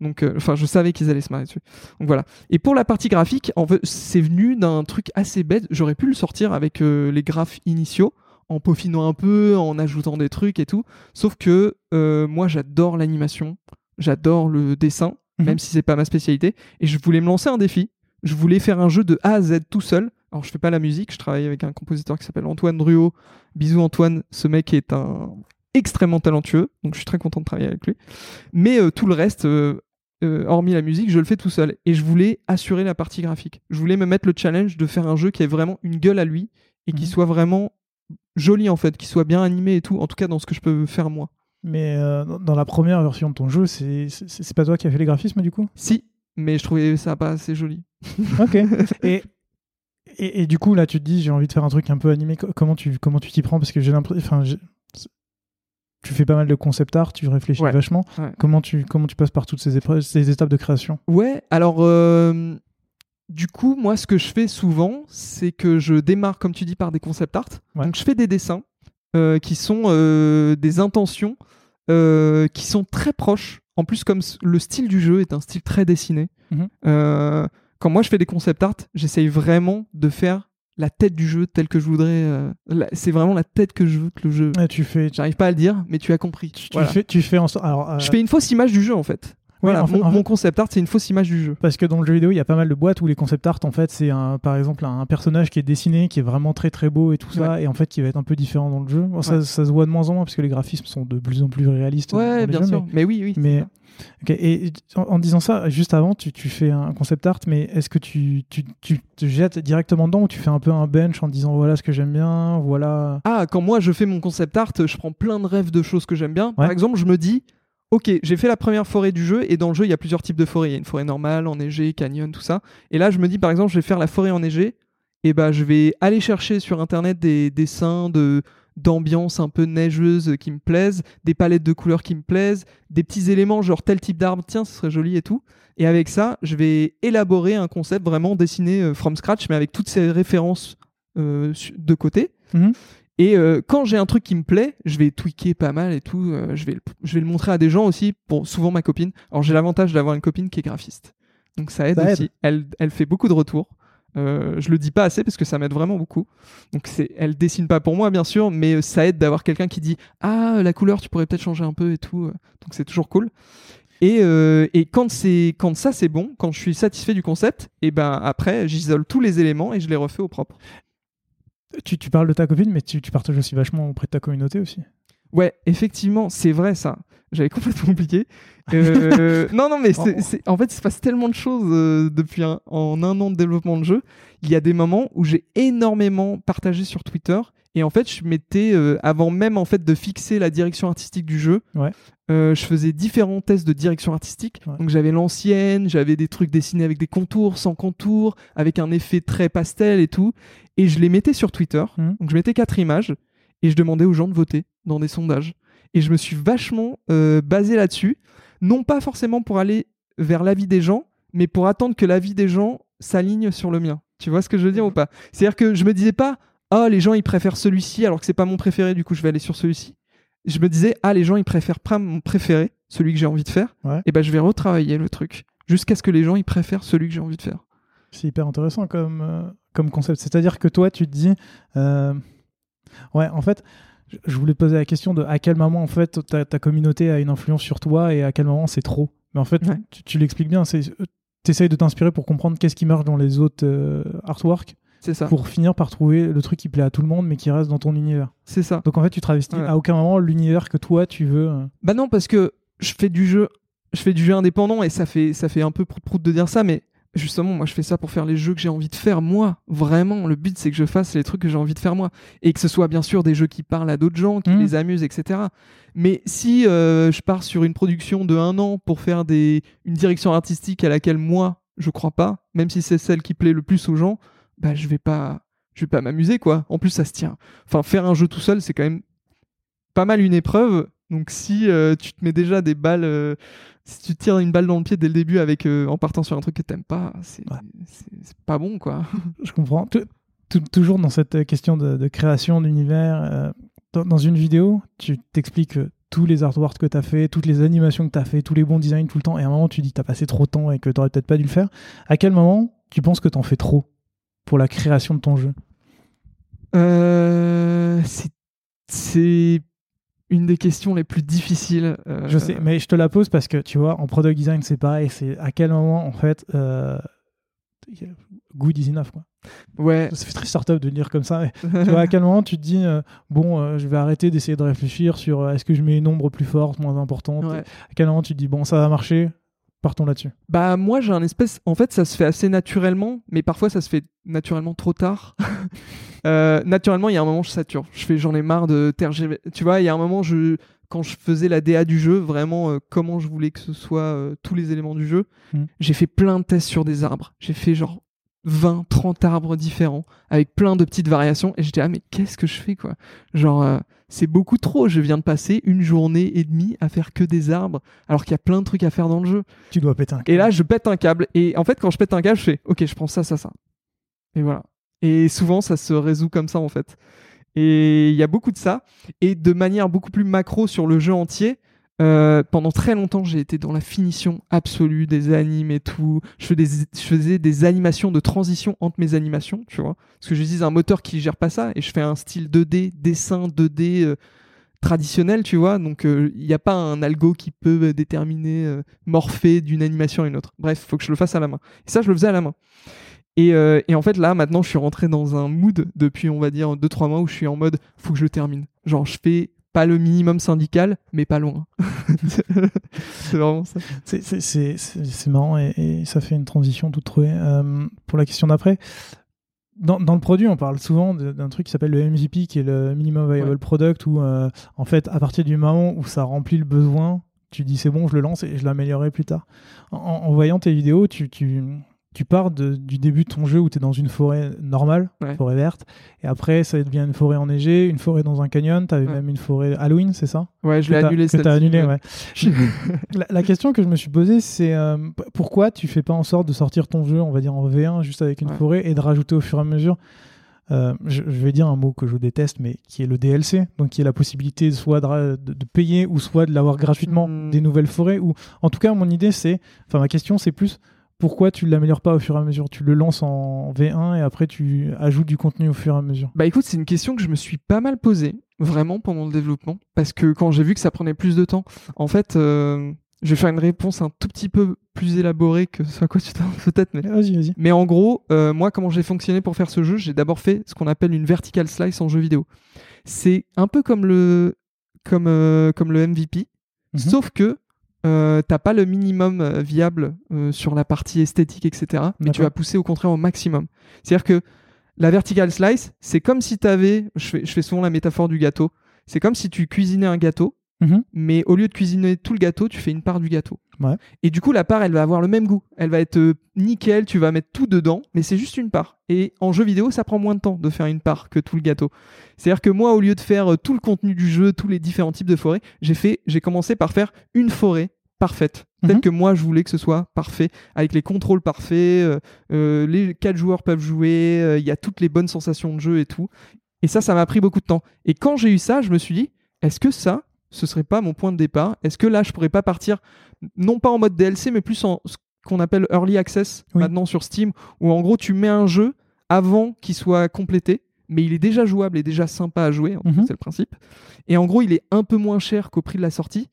Donc, euh, enfin, je savais qu'ils allaient se marrer dessus. Donc voilà. Et pour la partie graphique, en fait, c'est venu d'un truc assez bête. J'aurais pu le sortir avec euh, les graphes initiaux, en peaufinant un peu, en ajoutant des trucs et tout. Sauf que euh, moi, j'adore l'animation, j'adore le dessin, mhm. même si c'est pas ma spécialité. Et je voulais me lancer un défi. Je voulais faire un jeu de A à Z tout seul. Alors, je fais pas la musique, je travaille avec un compositeur qui s'appelle Antoine Druot. Bisous Antoine, ce mec est un extrêmement talentueux, donc je suis très content de travailler avec lui. Mais tout le reste, euh, hormis la musique, je le fais tout seul. Et je voulais assurer la partie graphique. Je voulais me mettre le challenge de faire un jeu qui ait vraiment une gueule à lui et qui mhm. soit vraiment joli en fait, qui soit bien animé et tout, en tout cas dans ce que je peux faire moi. Mais euh, dans la première version de ton jeu, c'est pas toi qui as fait les graphismes du coup? Si, mais je trouvais ça pas assez joli. <laughs> ok. Et, et, du coup, là, tu te dis, j'ai envie de faire un truc un peu animé. Comment tu comment tu t'y prends? Parce que j'ai l'impression, enfin, tu fais pas mal de concept art, tu réfléchis vachement. Comment, tu, comment tu passes par toutes ces, épreuves, ces étapes de création? Ouais, alors euh, du coup, moi, ce que je fais souvent, c'est que je démarre, comme tu dis, par des concept art. Donc, je fais des dessins euh, qui sont euh, des intentions qui sont très proches. En plus, comme le style du jeu est un style très dessiné, mhm. quand moi je fais des concept art, j'essaye vraiment de faire la tête du jeu telle que je voudrais. Euh, c'est vraiment la tête que je veux que le jeu. tu fais. J'arrive pas à le dire, mais tu as compris. Tu, fais, tu fais en Alors, euh, Je fais une fausse image du jeu en fait. Voilà, mon, concept art, c'est une fausse image du jeu. Parce que dans le jeu vidéo, il y a pas mal de boîtes où les concept art, en fait, c'est par exemple un personnage qui est dessiné, qui est vraiment très très beau et tout ça, et en fait qui va être un peu différent dans le jeu. ça, ça, se voit de moins en moins parce que les graphismes sont de plus en plus réalistes. Ouais, bien sûr. Mais, oui, oui. Mais et en, disant ça, juste avant, tu, tu fais un concept art, mais est-ce que tu, tu, tu, te jettes directement dedans ou tu fais un peu un bench en disant voilà ce que j'aime bien, voilà. Ah, quand moi je fais mon concept art, je prends plein de rêves de choses que j'aime bien. Par exemple, je me dis Ok, j'ai fait la première forêt du jeu et dans le jeu il y a plusieurs types de forêts. Il y a une forêt normale, enneigée, canyon, tout ça. Et là je me dis par exemple je vais faire la forêt enneigée. Et bah je vais aller chercher sur internet des dessins de d'ambiance un peu neigeuse qui me plaisent, des palettes de couleurs qui me plaisent, des petits éléments genre tel type d'arbre, tiens, ce serait joli et tout. Et avec ça, je vais élaborer un concept vraiment dessiné euh, from scratch, mais avec toutes ces références euh, de côté. Mhm. Et euh, quand j'ai un truc qui me plaît, je vais tweaker pas mal et tout. je, vais le, je vais le montrer à des gens aussi, pour souvent ma copine. Alors j'ai l'avantage d'avoir une copine qui est graphiste. Donc ça aide aussi. Elle, elle fait beaucoup de retours. Euh, je le dis pas assez parce que ça m'aide vraiment beaucoup. Donc c'est, elle dessine pas pour moi bien sûr, mais ça aide d'avoir quelqu'un qui dit ah la couleur tu pourrais peut-être changer un peu et tout. Donc c'est toujours cool. Et, euh, et quand c'est quand ça c'est bon, quand je suis satisfait du concept, et ben après j'isole tous les éléments et je les refais au propre. Tu, tu parles de ta copine, mais tu, tu partages aussi vachement auprès de ta communauté aussi. Ouais, effectivement, c'est vrai ça. J'avais complètement oublié. Euh, <laughs> non, non, mais c'est, en fait, il se passe tellement de choses euh, depuis un, en un an de développement de jeu. Il y a des moments où j'ai énormément partagé sur Twitter. Et en fait, je m'étais, euh, avant même en fait de fixer la direction artistique du jeu, je faisais différents tests de direction artistique. Donc j'avais l'ancienne, j'avais des trucs dessinés avec des contours, sans contours, avec un effet très pastel et tout. Et je les mettais sur Twitter. Mmh. Donc je mettais quatre images et je demandais aux gens de voter dans des sondages. Et je me suis vachement euh, basé là-dessus, non pas forcément pour aller vers l'avis des gens, mais pour attendre que l'avis des gens s'aligne sur le mien. Tu vois ce que je veux dire ou pas? C'est-à-dire que je me disais pas, ah les gens ils préfèrent celui-ci alors que c'est pas mon préféré, du coup je vais aller sur celui-ci. Je me disais ah les gens ils préfèrent pas mon préféré, celui que j'ai envie de faire, Ouais. et ben je vais retravailler le truc jusqu'à ce que les gens ils préfèrent celui que j'ai envie de faire. C'est hyper intéressant comme, euh, comme concept. C'est-à-dire que toi, tu te dis. euh, Ouais, en fait, je- voulais te poser la question de à quel moment, en fait, ta, ta communauté a une influence sur toi et à quel moment c'est trop. Mais en fait, Ouais. tu, tu l'expliques bien. Tu essayes de t'inspirer pour comprendre qu'est-ce qui marche dans les autres euh, artworks C'est ça. pour finir par trouver le truc qui plaît à tout le monde mais qui reste dans ton univers. C'est ça. Donc en fait, tu travestis à aucun moment l'univers que toi tu veux. euh. Bah non, parce que je fais du jeu, je fais du jeu indépendant et ça fait, ça fait un peu prout-prout de dire ça, mais justement, moi, je fais ça pour faire les jeux que j'ai envie de faire moi. Vraiment, le but, c'est que je fasse les trucs que j'ai envie de faire moi. Et que ce soit bien sûr des jeux qui parlent à d'autres gens, qui Mhm. les amusent, etc. Mais si euh, je pars sur une production de un an pour faire des, une direction artistique à laquelle moi, je crois pas, même si c'est celle qui plaît le plus aux gens, bah je vais pas, je vais pas m'amuser, quoi. En plus, ça se tient. Enfin, faire un jeu tout seul, c'est quand même pas mal une épreuve. Donc si euh, tu te mets déjà des balles, euh, si tu te tires une balle dans le pied dès le début avec euh, en partant sur un truc que t'aimes pas, c'est Ouais. pas bon quoi. <laughs> Je comprends. Tou- tou- toujours dans cette question de, de création d'univers, dans, une vidéo, tu t'expliques tous les artworks que tu as fait, toutes les animations que tu as fait, tous les bons designs tout le temps, et à un moment tu dis que tu as passé trop de temps et que tu peut-être pas dû le faire. À quel moment tu penses que tu en fais trop? Pour la création de ton jeu Euh, c'est- c'est une des questions les plus difficiles. euh, Je sais, mais je te la pose parce que tu vois, en product design, c'est pareil. C'est à quel moment, en fait, euh, good is enough. Quoi. Ouais. Ça fait très startup de le dire comme ça. mais <laughs> tu vois, à quel moment tu te dis, euh, bon, euh, je vais arrêter d'essayer de réfléchir sur euh, est-ce que je mets une ombre plus forte, moins importante Ouais. À quel moment tu te dis, bon, ça va marcher, partons là-dessus Bah moi j'ai un espèce, en fait ça se fait assez naturellement, mais parfois ça se fait naturellement trop tard. <laughs> Euh, naturellement il y a un moment je sature, je fais j'en ai marre de tergiver. Tu vois il y a un moment je quand je faisais la DA du jeu, vraiment euh, comment je voulais que ce soit euh, tous les éléments du jeu, Mm. j'ai fait plein de tests sur des arbres. J'ai fait genre 20, 30 arbres différents avec plein de petites variations et j'étais ah mais qu'est-ce que je fais quoi? Genre euh, c'est beaucoup trop, je viens de passer une journée et demie à faire que des arbres alors qu'il y a plein de trucs à faire dans le jeu. Tu dois péter un Et là, je pète un câble. Et en fait, quand je pète un câble, je fais OK, je prends ça, ça, ça. Et voilà. Et souvent, ça se résout comme ça, en fait. Et il y a beaucoup de ça. Et de manière beaucoup plus macro sur le jeu entier, euh, pendant très longtemps, j'ai été dans la finition absolue des animes et tout. Je faisais, des, je animations de transition entre mes animations, tu vois. Parce que j'utilise un moteur qui gère pas ça. Et je fais un style 2D, dessin 2D. euh, traditionnel, tu vois. Donc, euh, il n'y a pas un algo qui peut déterminer, morpher d'une animation à une autre. Bref, faut que je le fasse à la main. Et ça, je le faisais à la main. Et, et en fait, là, maintenant, je suis rentré dans un mood depuis, on va dire, 2-3 mois où je suis en mode, faut que je termine. Genre, je fais pas le minimum syndical, mais pas loin. <laughs> c'est vraiment ça. C'est- c'est- C'est c'est- c'est marrant et, et ça fait une transition toute trouvée. Euh, pour la question d'après, dans, dans le produit, on parle souvent d'un truc qui s'appelle le MVP, qui est le Minimum Viable Ouais. Product, où euh, en fait, à partir du moment où ça remplit le besoin, tu dis c'est bon, je le lance et je l'améliorerai plus tard. En, en voyant tes vidéos, tu, tu, tu pars de- du début de ton jeu où tu es dans une forêt normale, Ouais. forêt verte, et après ça devient une forêt enneigée, une forêt dans un canyon, tu avais Ouais. même une forêt Halloween, c'est ça? Ouais, je l'ai annulé Que tu as annulé, ouais. <laughs> La, la question que je me suis posée, c'est euh, pourquoi tu fais pas en sorte de sortir ton jeu, on va dire en V1, juste avec une forêt, et de rajouter au fur et à mesure? Euh, je, je vais dire un mot que je déteste, mais qui est le DLC, donc qui est la possibilité soit de, ra- de- de payer ou soit de l'avoir gratuitement Hmm. des nouvelles forêts. Ou en tout cas, mon idée, c'est, enfin ma question, c'est plus pourquoi tu l'améliores pas au fur et à mesure? Tu le lances en V1 et après tu ajoutes du contenu au fur et à mesure. Bah écoute, c'est une question que je me suis pas mal posée, vraiment, pendant le développement. Parce que quand j'ai vu que ça prenait plus de temps, en fait, euh, je vais faire une réponse un tout petit peu plus élaborée que ce à quoi tu t'attends peut-être, mais Vas-y, vas-y. Mais en gros, euh, moi, comment j'ai fonctionné pour faire ce jeu, j'ai d'abord fait ce qu'on appelle une vertical slice en jeu vidéo. C'est un peu comme le, comme, euh, comme le MVP, Mhm. sauf que euh, t'as pas le minimum euh, viable euh, sur la partie esthétique, etc. Mais tu vas pousser au contraire au maximum. C'est-à-dire que la vertical slice, c'est comme si tu avais, je fais, je fais souvent la métaphore du gâteau, c'est comme si tu cuisinais un gâteau, Mhm. mais au lieu de cuisiner tout le gâteau, tu fais une part du gâteau. Ouais. Et du coup, la part, elle va avoir le même goût. Elle va être euh, nickel, tu vas mettre tout dedans, mais c'est juste une part. Et en jeu vidéo, ça prend moins de temps de faire une part que tout le gâteau. C'est-à-dire que moi, au lieu de faire euh, tout le contenu du jeu, tous les différents types de forêts, j'ai fait, j'ai commencé par faire une forêt parfaite, telle Mhm. que moi je voulais que ce soit parfait, avec les contrôles parfaits, euh, euh, les quatre joueurs peuvent jouer, euh, il y a toutes les bonnes sensations de jeu et tout. Et ça, ça m'a pris beaucoup de temps. Et quand j'ai eu ça, je me suis dit, est-ce que ça, ce serait pas mon point de départ Est-ce que là, je pourrais pas partir, non pas en mode DLC, mais plus en ce qu'on appelle early access Oui. maintenant sur Steam, où en gros tu mets un jeu avant qu'il soit complété, mais il est déjà jouable et déjà sympa à jouer, Mhm. c'est le principe. Et en gros, il est un peu moins cher qu'au prix de la sortie.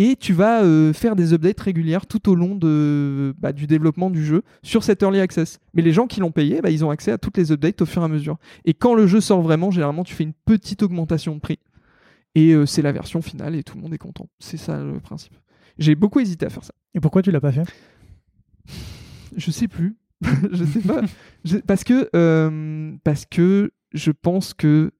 Et tu vas euh, faire des updates régulières tout au long de, bah, du développement du jeu sur cet early access. Mais les gens qui l'ont payé, bah, ils ont accès à toutes les updates au fur et à mesure. Et quand le jeu sort vraiment, généralement, tu fais une petite augmentation de prix. Et euh, c'est la version finale et tout le monde est content. C'est ça le principe. J'ai beaucoup hésité à faire ça. Et pourquoi tu l'as pas fait? <laughs> Je sais plus. <laughs> je sais pas. Je- parce que euh, parce que je pense que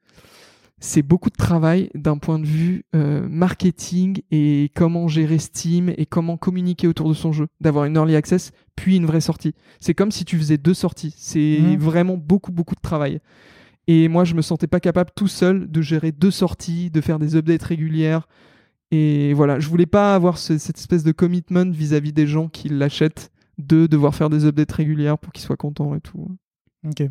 c'est beaucoup de travail d'un point de vue euh, marketing et comment gérer Steam et comment communiquer autour de son jeu, d'avoir une early access puis une vraie sortie. C'est comme si tu faisais deux sorties. C'est Mhm. vraiment beaucoup beaucoup de travail. Et moi, je me sentais pas capable tout seul de gérer deux sorties, de faire des updates régulières. Et voilà, je voulais pas avoir ce- cette espèce de commitment vis-à-vis des gens qui l'achètent, de devoir faire des updates régulières pour qu'ils soient contents et tout. Ok.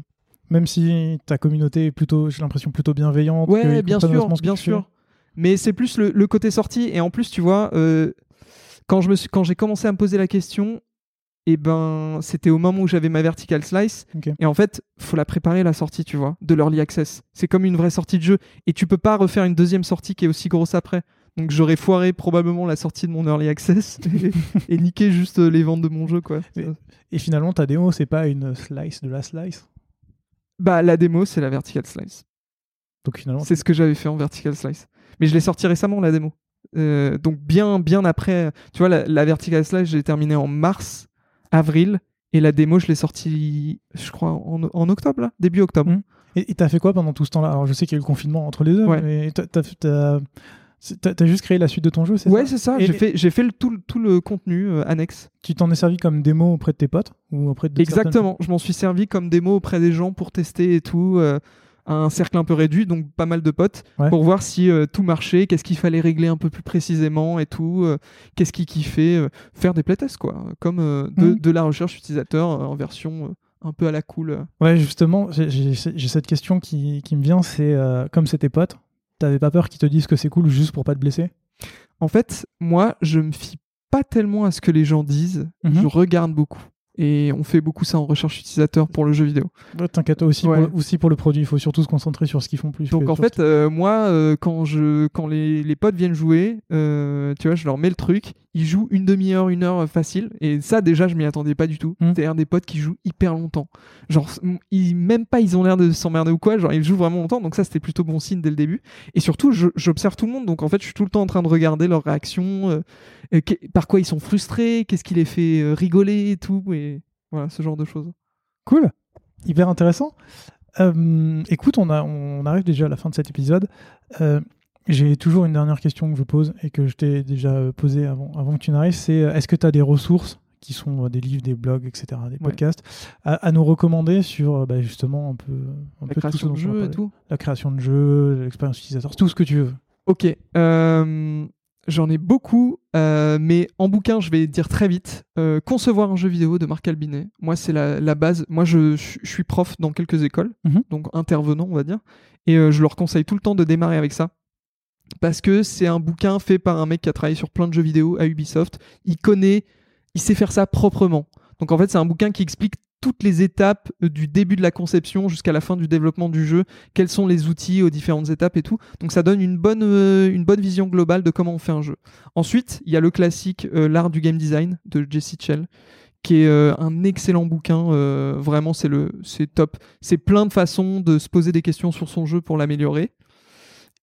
Même si ta communauté est plutôt, j'ai l'impression, plutôt bienveillante. Ouais, bien sûr, bien sûr. Mais c'est plus le, le côté sortie. Et en plus, tu vois, euh, quand j'ai commencé à me poser la question, et ben, c'était au moment où j'avais ma vertical slice. Et en fait, faut la préparer la sortie, tu vois, de l'early access. C'est comme une vraie sortie de jeu. Et tu peux pas refaire une deuxième sortie qui est aussi grosse après. Donc j'aurais foiré probablement la sortie de mon early access <laughs> et, et niqué juste euh, les ventes de mon jeu, quoi. Et finalement, ta démo, c'est pas une slice de la slice? Bah, la démo, c'est la vertical slice. Donc finalement, C'est ce que j'avais fait en vertical slice. Mais je l'ai sorti récemment, la démo. Euh, donc bien, bien après. Tu vois, la, la vertical slice, j'ai terminé en mars, avril. Et la démo, je l'ai sortie, je crois, en, en octobre, là, début octobre. Mm. Et t'as fait quoi pendant tout ce temps-là? Alors je sais qu'il y a eu le confinement entre les deux, Ouais. mais t'as- t'as juste créé la suite de ton jeu, c'est Ouais, ça? c'est ça. J'ai fait, j'ai fait le, tout, le- tout le contenu euh, annexe. Tu t'en es servi comme démo auprès de tes potes ou auprès de certaines- Exactement. Je m'en suis servi comme démo auprès des gens pour tester et tout. euh, un cercle un peu réduit, donc pas mal de potes, Ouais. pour voir si euh, tout marchait, qu'est-ce qu'il fallait régler un peu plus précisément et tout, euh, qu'est-ce qui kiffait, euh, faire des playtests quoi, comme de, Mhm. de la recherche utilisateur en version un peu à la cool. Ouais, justement, j'ai- cette question qui, qui me vient, c'est comme c'est tes potes, t'avais pas peur qu'ils te disent que c'est cool juste pour pas te blesser? En fait, moi, je me fie pas tellement à ce que les gens disent, Mhm. je regarde beaucoup. Et on fait beaucoup ça en recherche utilisateur pour le jeu vidéo. T'inquiète aussi, Ouais. pour, aussi pour le produit, il faut surtout se concentrer sur ce qu'ils font plus. Donc en fait, euh, moi, euh, quand, je, quand les, les potes viennent jouer, euh, tu vois, je leur mets le truc, ils jouent une demi-heure, une heure euh, facile, et ça déjà, je m'y attendais pas du tout. Mm. C'est-à-dire des potes qui jouent hyper longtemps. Genre, ils, même pas, ils ont l'air de s'emmerder ou quoi, genre ils jouent vraiment longtemps, donc ça c'était plutôt bon signe dès le début. Et surtout, j'observe tout le monde, donc en fait, je suis tout le temps en train de regarder leurs réactions, euh, euh, par quoi ils sont frustrés, qu'est-ce qui les fait euh, rigoler et tout, et voilà, ce genre de choses. Cool, hyper intéressant. Euh, écoute, on, a, on arrive déjà à la fin de cet épisode. Euh, J'ai toujours une dernière question que je pose et que je t'ai déjà euh, posée avant, avant que tu n'arrives. C'est euh, est-ce que tu as des ressources qui sont euh, des livres, des blogs, etc., des podcasts, à, à nous recommander sur bah, justement un peu, un La peu tout ce création dont de on a jeu et parlé. tout. La création de jeux, l'expérience utilisateur, tout ce que tu veux. Ok, euh, j'en ai beaucoup, euh, mais en bouquin, je vais dire très vite. Euh, Concevoir un jeu vidéo de Marc Albinet. Moi, c'est la, la base. Moi, je, suis prof dans quelques écoles, Mhm. donc intervenant, on va dire. Et je leur conseille tout le temps de démarrer avec ça. Parce que c'est un bouquin fait par un mec qui a travaillé sur plein de jeux vidéo à Ubisoft. Il connaît, il sait faire ça proprement. Donc en fait, c'est un bouquin qui explique toutes les étapes euh, du début de la conception jusqu'à la fin du développement du jeu, quels sont les outils aux différentes étapes et tout. Donc ça donne une bonne, euh, une bonne vision globale de comment on fait un jeu. Ensuite, il y a le classique euh, L'art du game design de Jesse Chell, qui est un excellent bouquin. vraiment, c'est c'est top. C'est plein de façons de se poser des questions sur son jeu pour l'améliorer.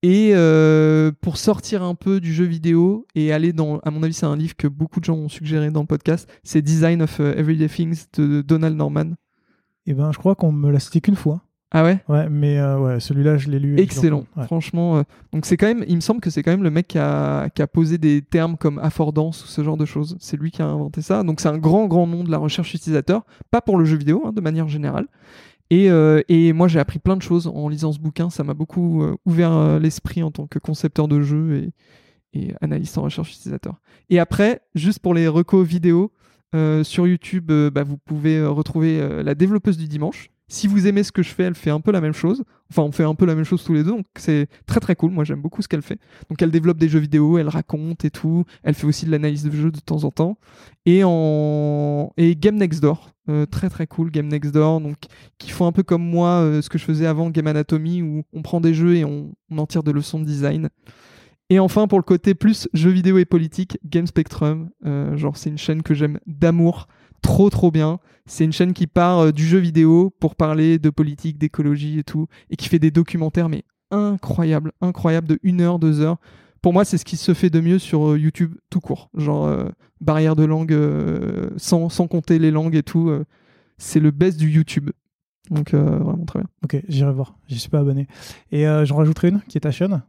Et euh, pour sortir un peu du jeu vidéo et aller dans, à mon avis, c'est un livre que beaucoup de gens ont suggéré dans le podcast, c'est Design of euh, Everyday Things de Donald Norman. Et ben, je crois qu'on me l'a cité qu'une fois. Ah ouais? Ouais, mais euh, ouais, celui-là, je l'ai lu. Excellent, Ouais. franchement. euh, donc c'est quand même, il me semble que c'est quand même le mec qui a, qui a posé des termes comme affordance ou ce genre de choses. C'est lui qui a inventé ça. Donc c'est un grand, grand nom de la recherche utilisateur, pas pour le jeu vidéo, hein, de manière générale. Et, euh, et moi j'ai appris plein de choses en lisant ce bouquin. Ça m'a beaucoup euh, ouvert euh, l'esprit en tant que concepteur de jeu et, analyste en recherche utilisateur. Et après, juste pour les recos vidéo, sur YouTube, bah, vous pouvez retrouver la développeuse du dimanche. Si vous aimez ce que je fais, elle fait un peu la même chose. Enfin, on fait un peu la même chose tous les deux, donc c'est très très cool. Moi, j'aime beaucoup ce qu'elle fait. Donc, elle développe des jeux vidéo, elle raconte et tout. Elle fait aussi de l'analyse de jeux de temps en temps. Et en et Game Next Door, très très cool. Game Next Door, donc qui font un peu comme moi ce que je faisais avant Game Anatomy, où on prend des jeux et on, en tire de leçons de design. Et enfin, pour le côté plus jeux vidéo et politique, Game Spectrum. Euh, genre, c'est une chaîne que j'aime d'amour. Trop, trop bien. C'est une chaîne qui part euh, du jeu vidéo pour parler de politique, d'écologie et tout. Et qui fait des documentaires, mais incroyables, incroyables, de 1 heure, 2 heures. Pour moi, c'est ce qui se fait de mieux sur euh, YouTube tout court. Genre, barrière de langue, sans, sans, compter les langues et tout. c'est le best du YouTube. Donc, vraiment très bien. Ok, j'irai voir. J'y suis pas abonné. Et j'en rajouterai une qui est ta chaîne?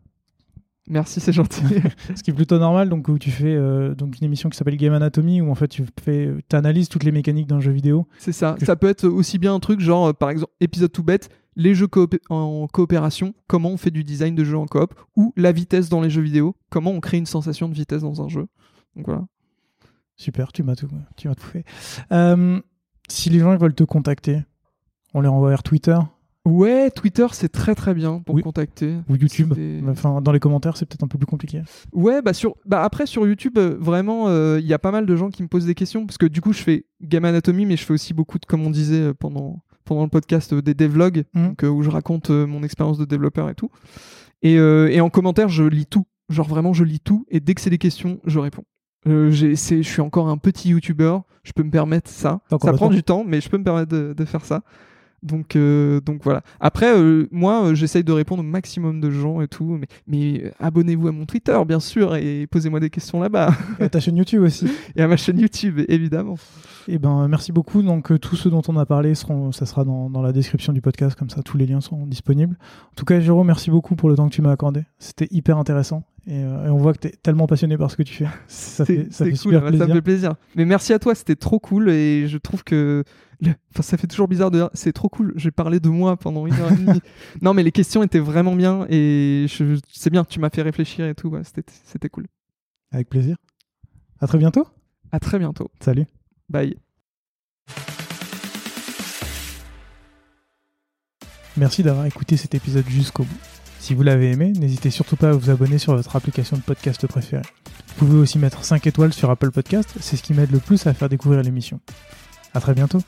Merci, c'est gentil. <laughs> Ce qui est plutôt normal, donc où tu fais euh, donc une émission qui s'appelle Game Anatomy, où en fait tu fais, analyses toutes les mécaniques d'un jeu vidéo. C'est ça. Ça peut être aussi bien un truc genre, euh, par exemple, épisode tout bête, les jeux en coopération, comment on fait du design de jeu en coop, ou la vitesse dans les jeux vidéo, comment on crée une sensation de vitesse dans un jeu. Donc voilà. Super, tu m'as tout, tu m'as tout fait. Euh, si les gens veulent te contacter, on les renvoie vers Twitter, Ouais, Twitter, c'est très très bien pour contacter. Ou YouTube. Enfin, dans les commentaires, c'est peut-être un peu plus compliqué. Ouais, bah, sur... bah après, sur YouTube, euh, vraiment, euh, il y a pas mal de gens qui me posent des questions. Parce que du coup, je fais Game Anatomy, mais je fais aussi beaucoup de, comme on disait euh, pendant, pendant le podcast, des devlogs, mmh. donc, où je raconte mon expérience de développeur et tout. Et, et, en commentaire, je lis tout. Genre vraiment, je lis tout. Et dès que c'est des questions, je réponds. je suis encore un petit YouTuber. Je peux me permettre ça. Ça prend du temps, mais je peux me permettre de, de faire ça. Donc, euh, donc voilà. Après, euh, moi, euh, j'essaye de répondre au maximum de gens et tout. Mais, mais abonnez-vous à mon Twitter, bien sûr, et posez-moi des questions là-bas. Et à ta chaîne YouTube aussi. <laughs> et à ma chaîne YouTube, évidemment. Et eh ben, merci beaucoup. Donc, tous ceux dont on a parlé, seront, ça sera dans, dans, la description du podcast. Comme ça, tous les liens sont disponibles. En tout cas, Jérôme, merci beaucoup pour le temps que tu m'as accordé. C'était hyper intéressant. Et, on voit que tu es tellement passionné par ce que tu fais. Ça fait, ça fait cool, super plaisir. Ça me fait plaisir. Mais merci à toi, c'était trop cool. Et je trouve que Enfin, ça fait toujours bizarre de dire c'est trop cool, j'ai parlé de moi pendant une heure et demie. <laughs> non, mais les questions étaient vraiment bien et c'est bien, tu m'as fait réfléchir et tout, c'était cool. Avec plaisir. À très bientôt. À très bientôt. Salut. Bye. Merci d'avoir écouté cet épisode jusqu'au bout. Si vous l'avez aimé, n'hésitez surtout pas à vous abonner sur votre application de podcast préférée. Vous pouvez aussi mettre 5 étoiles sur Apple Podcast, c'est ce qui m'aide le plus à faire découvrir l'émission. À très bientôt.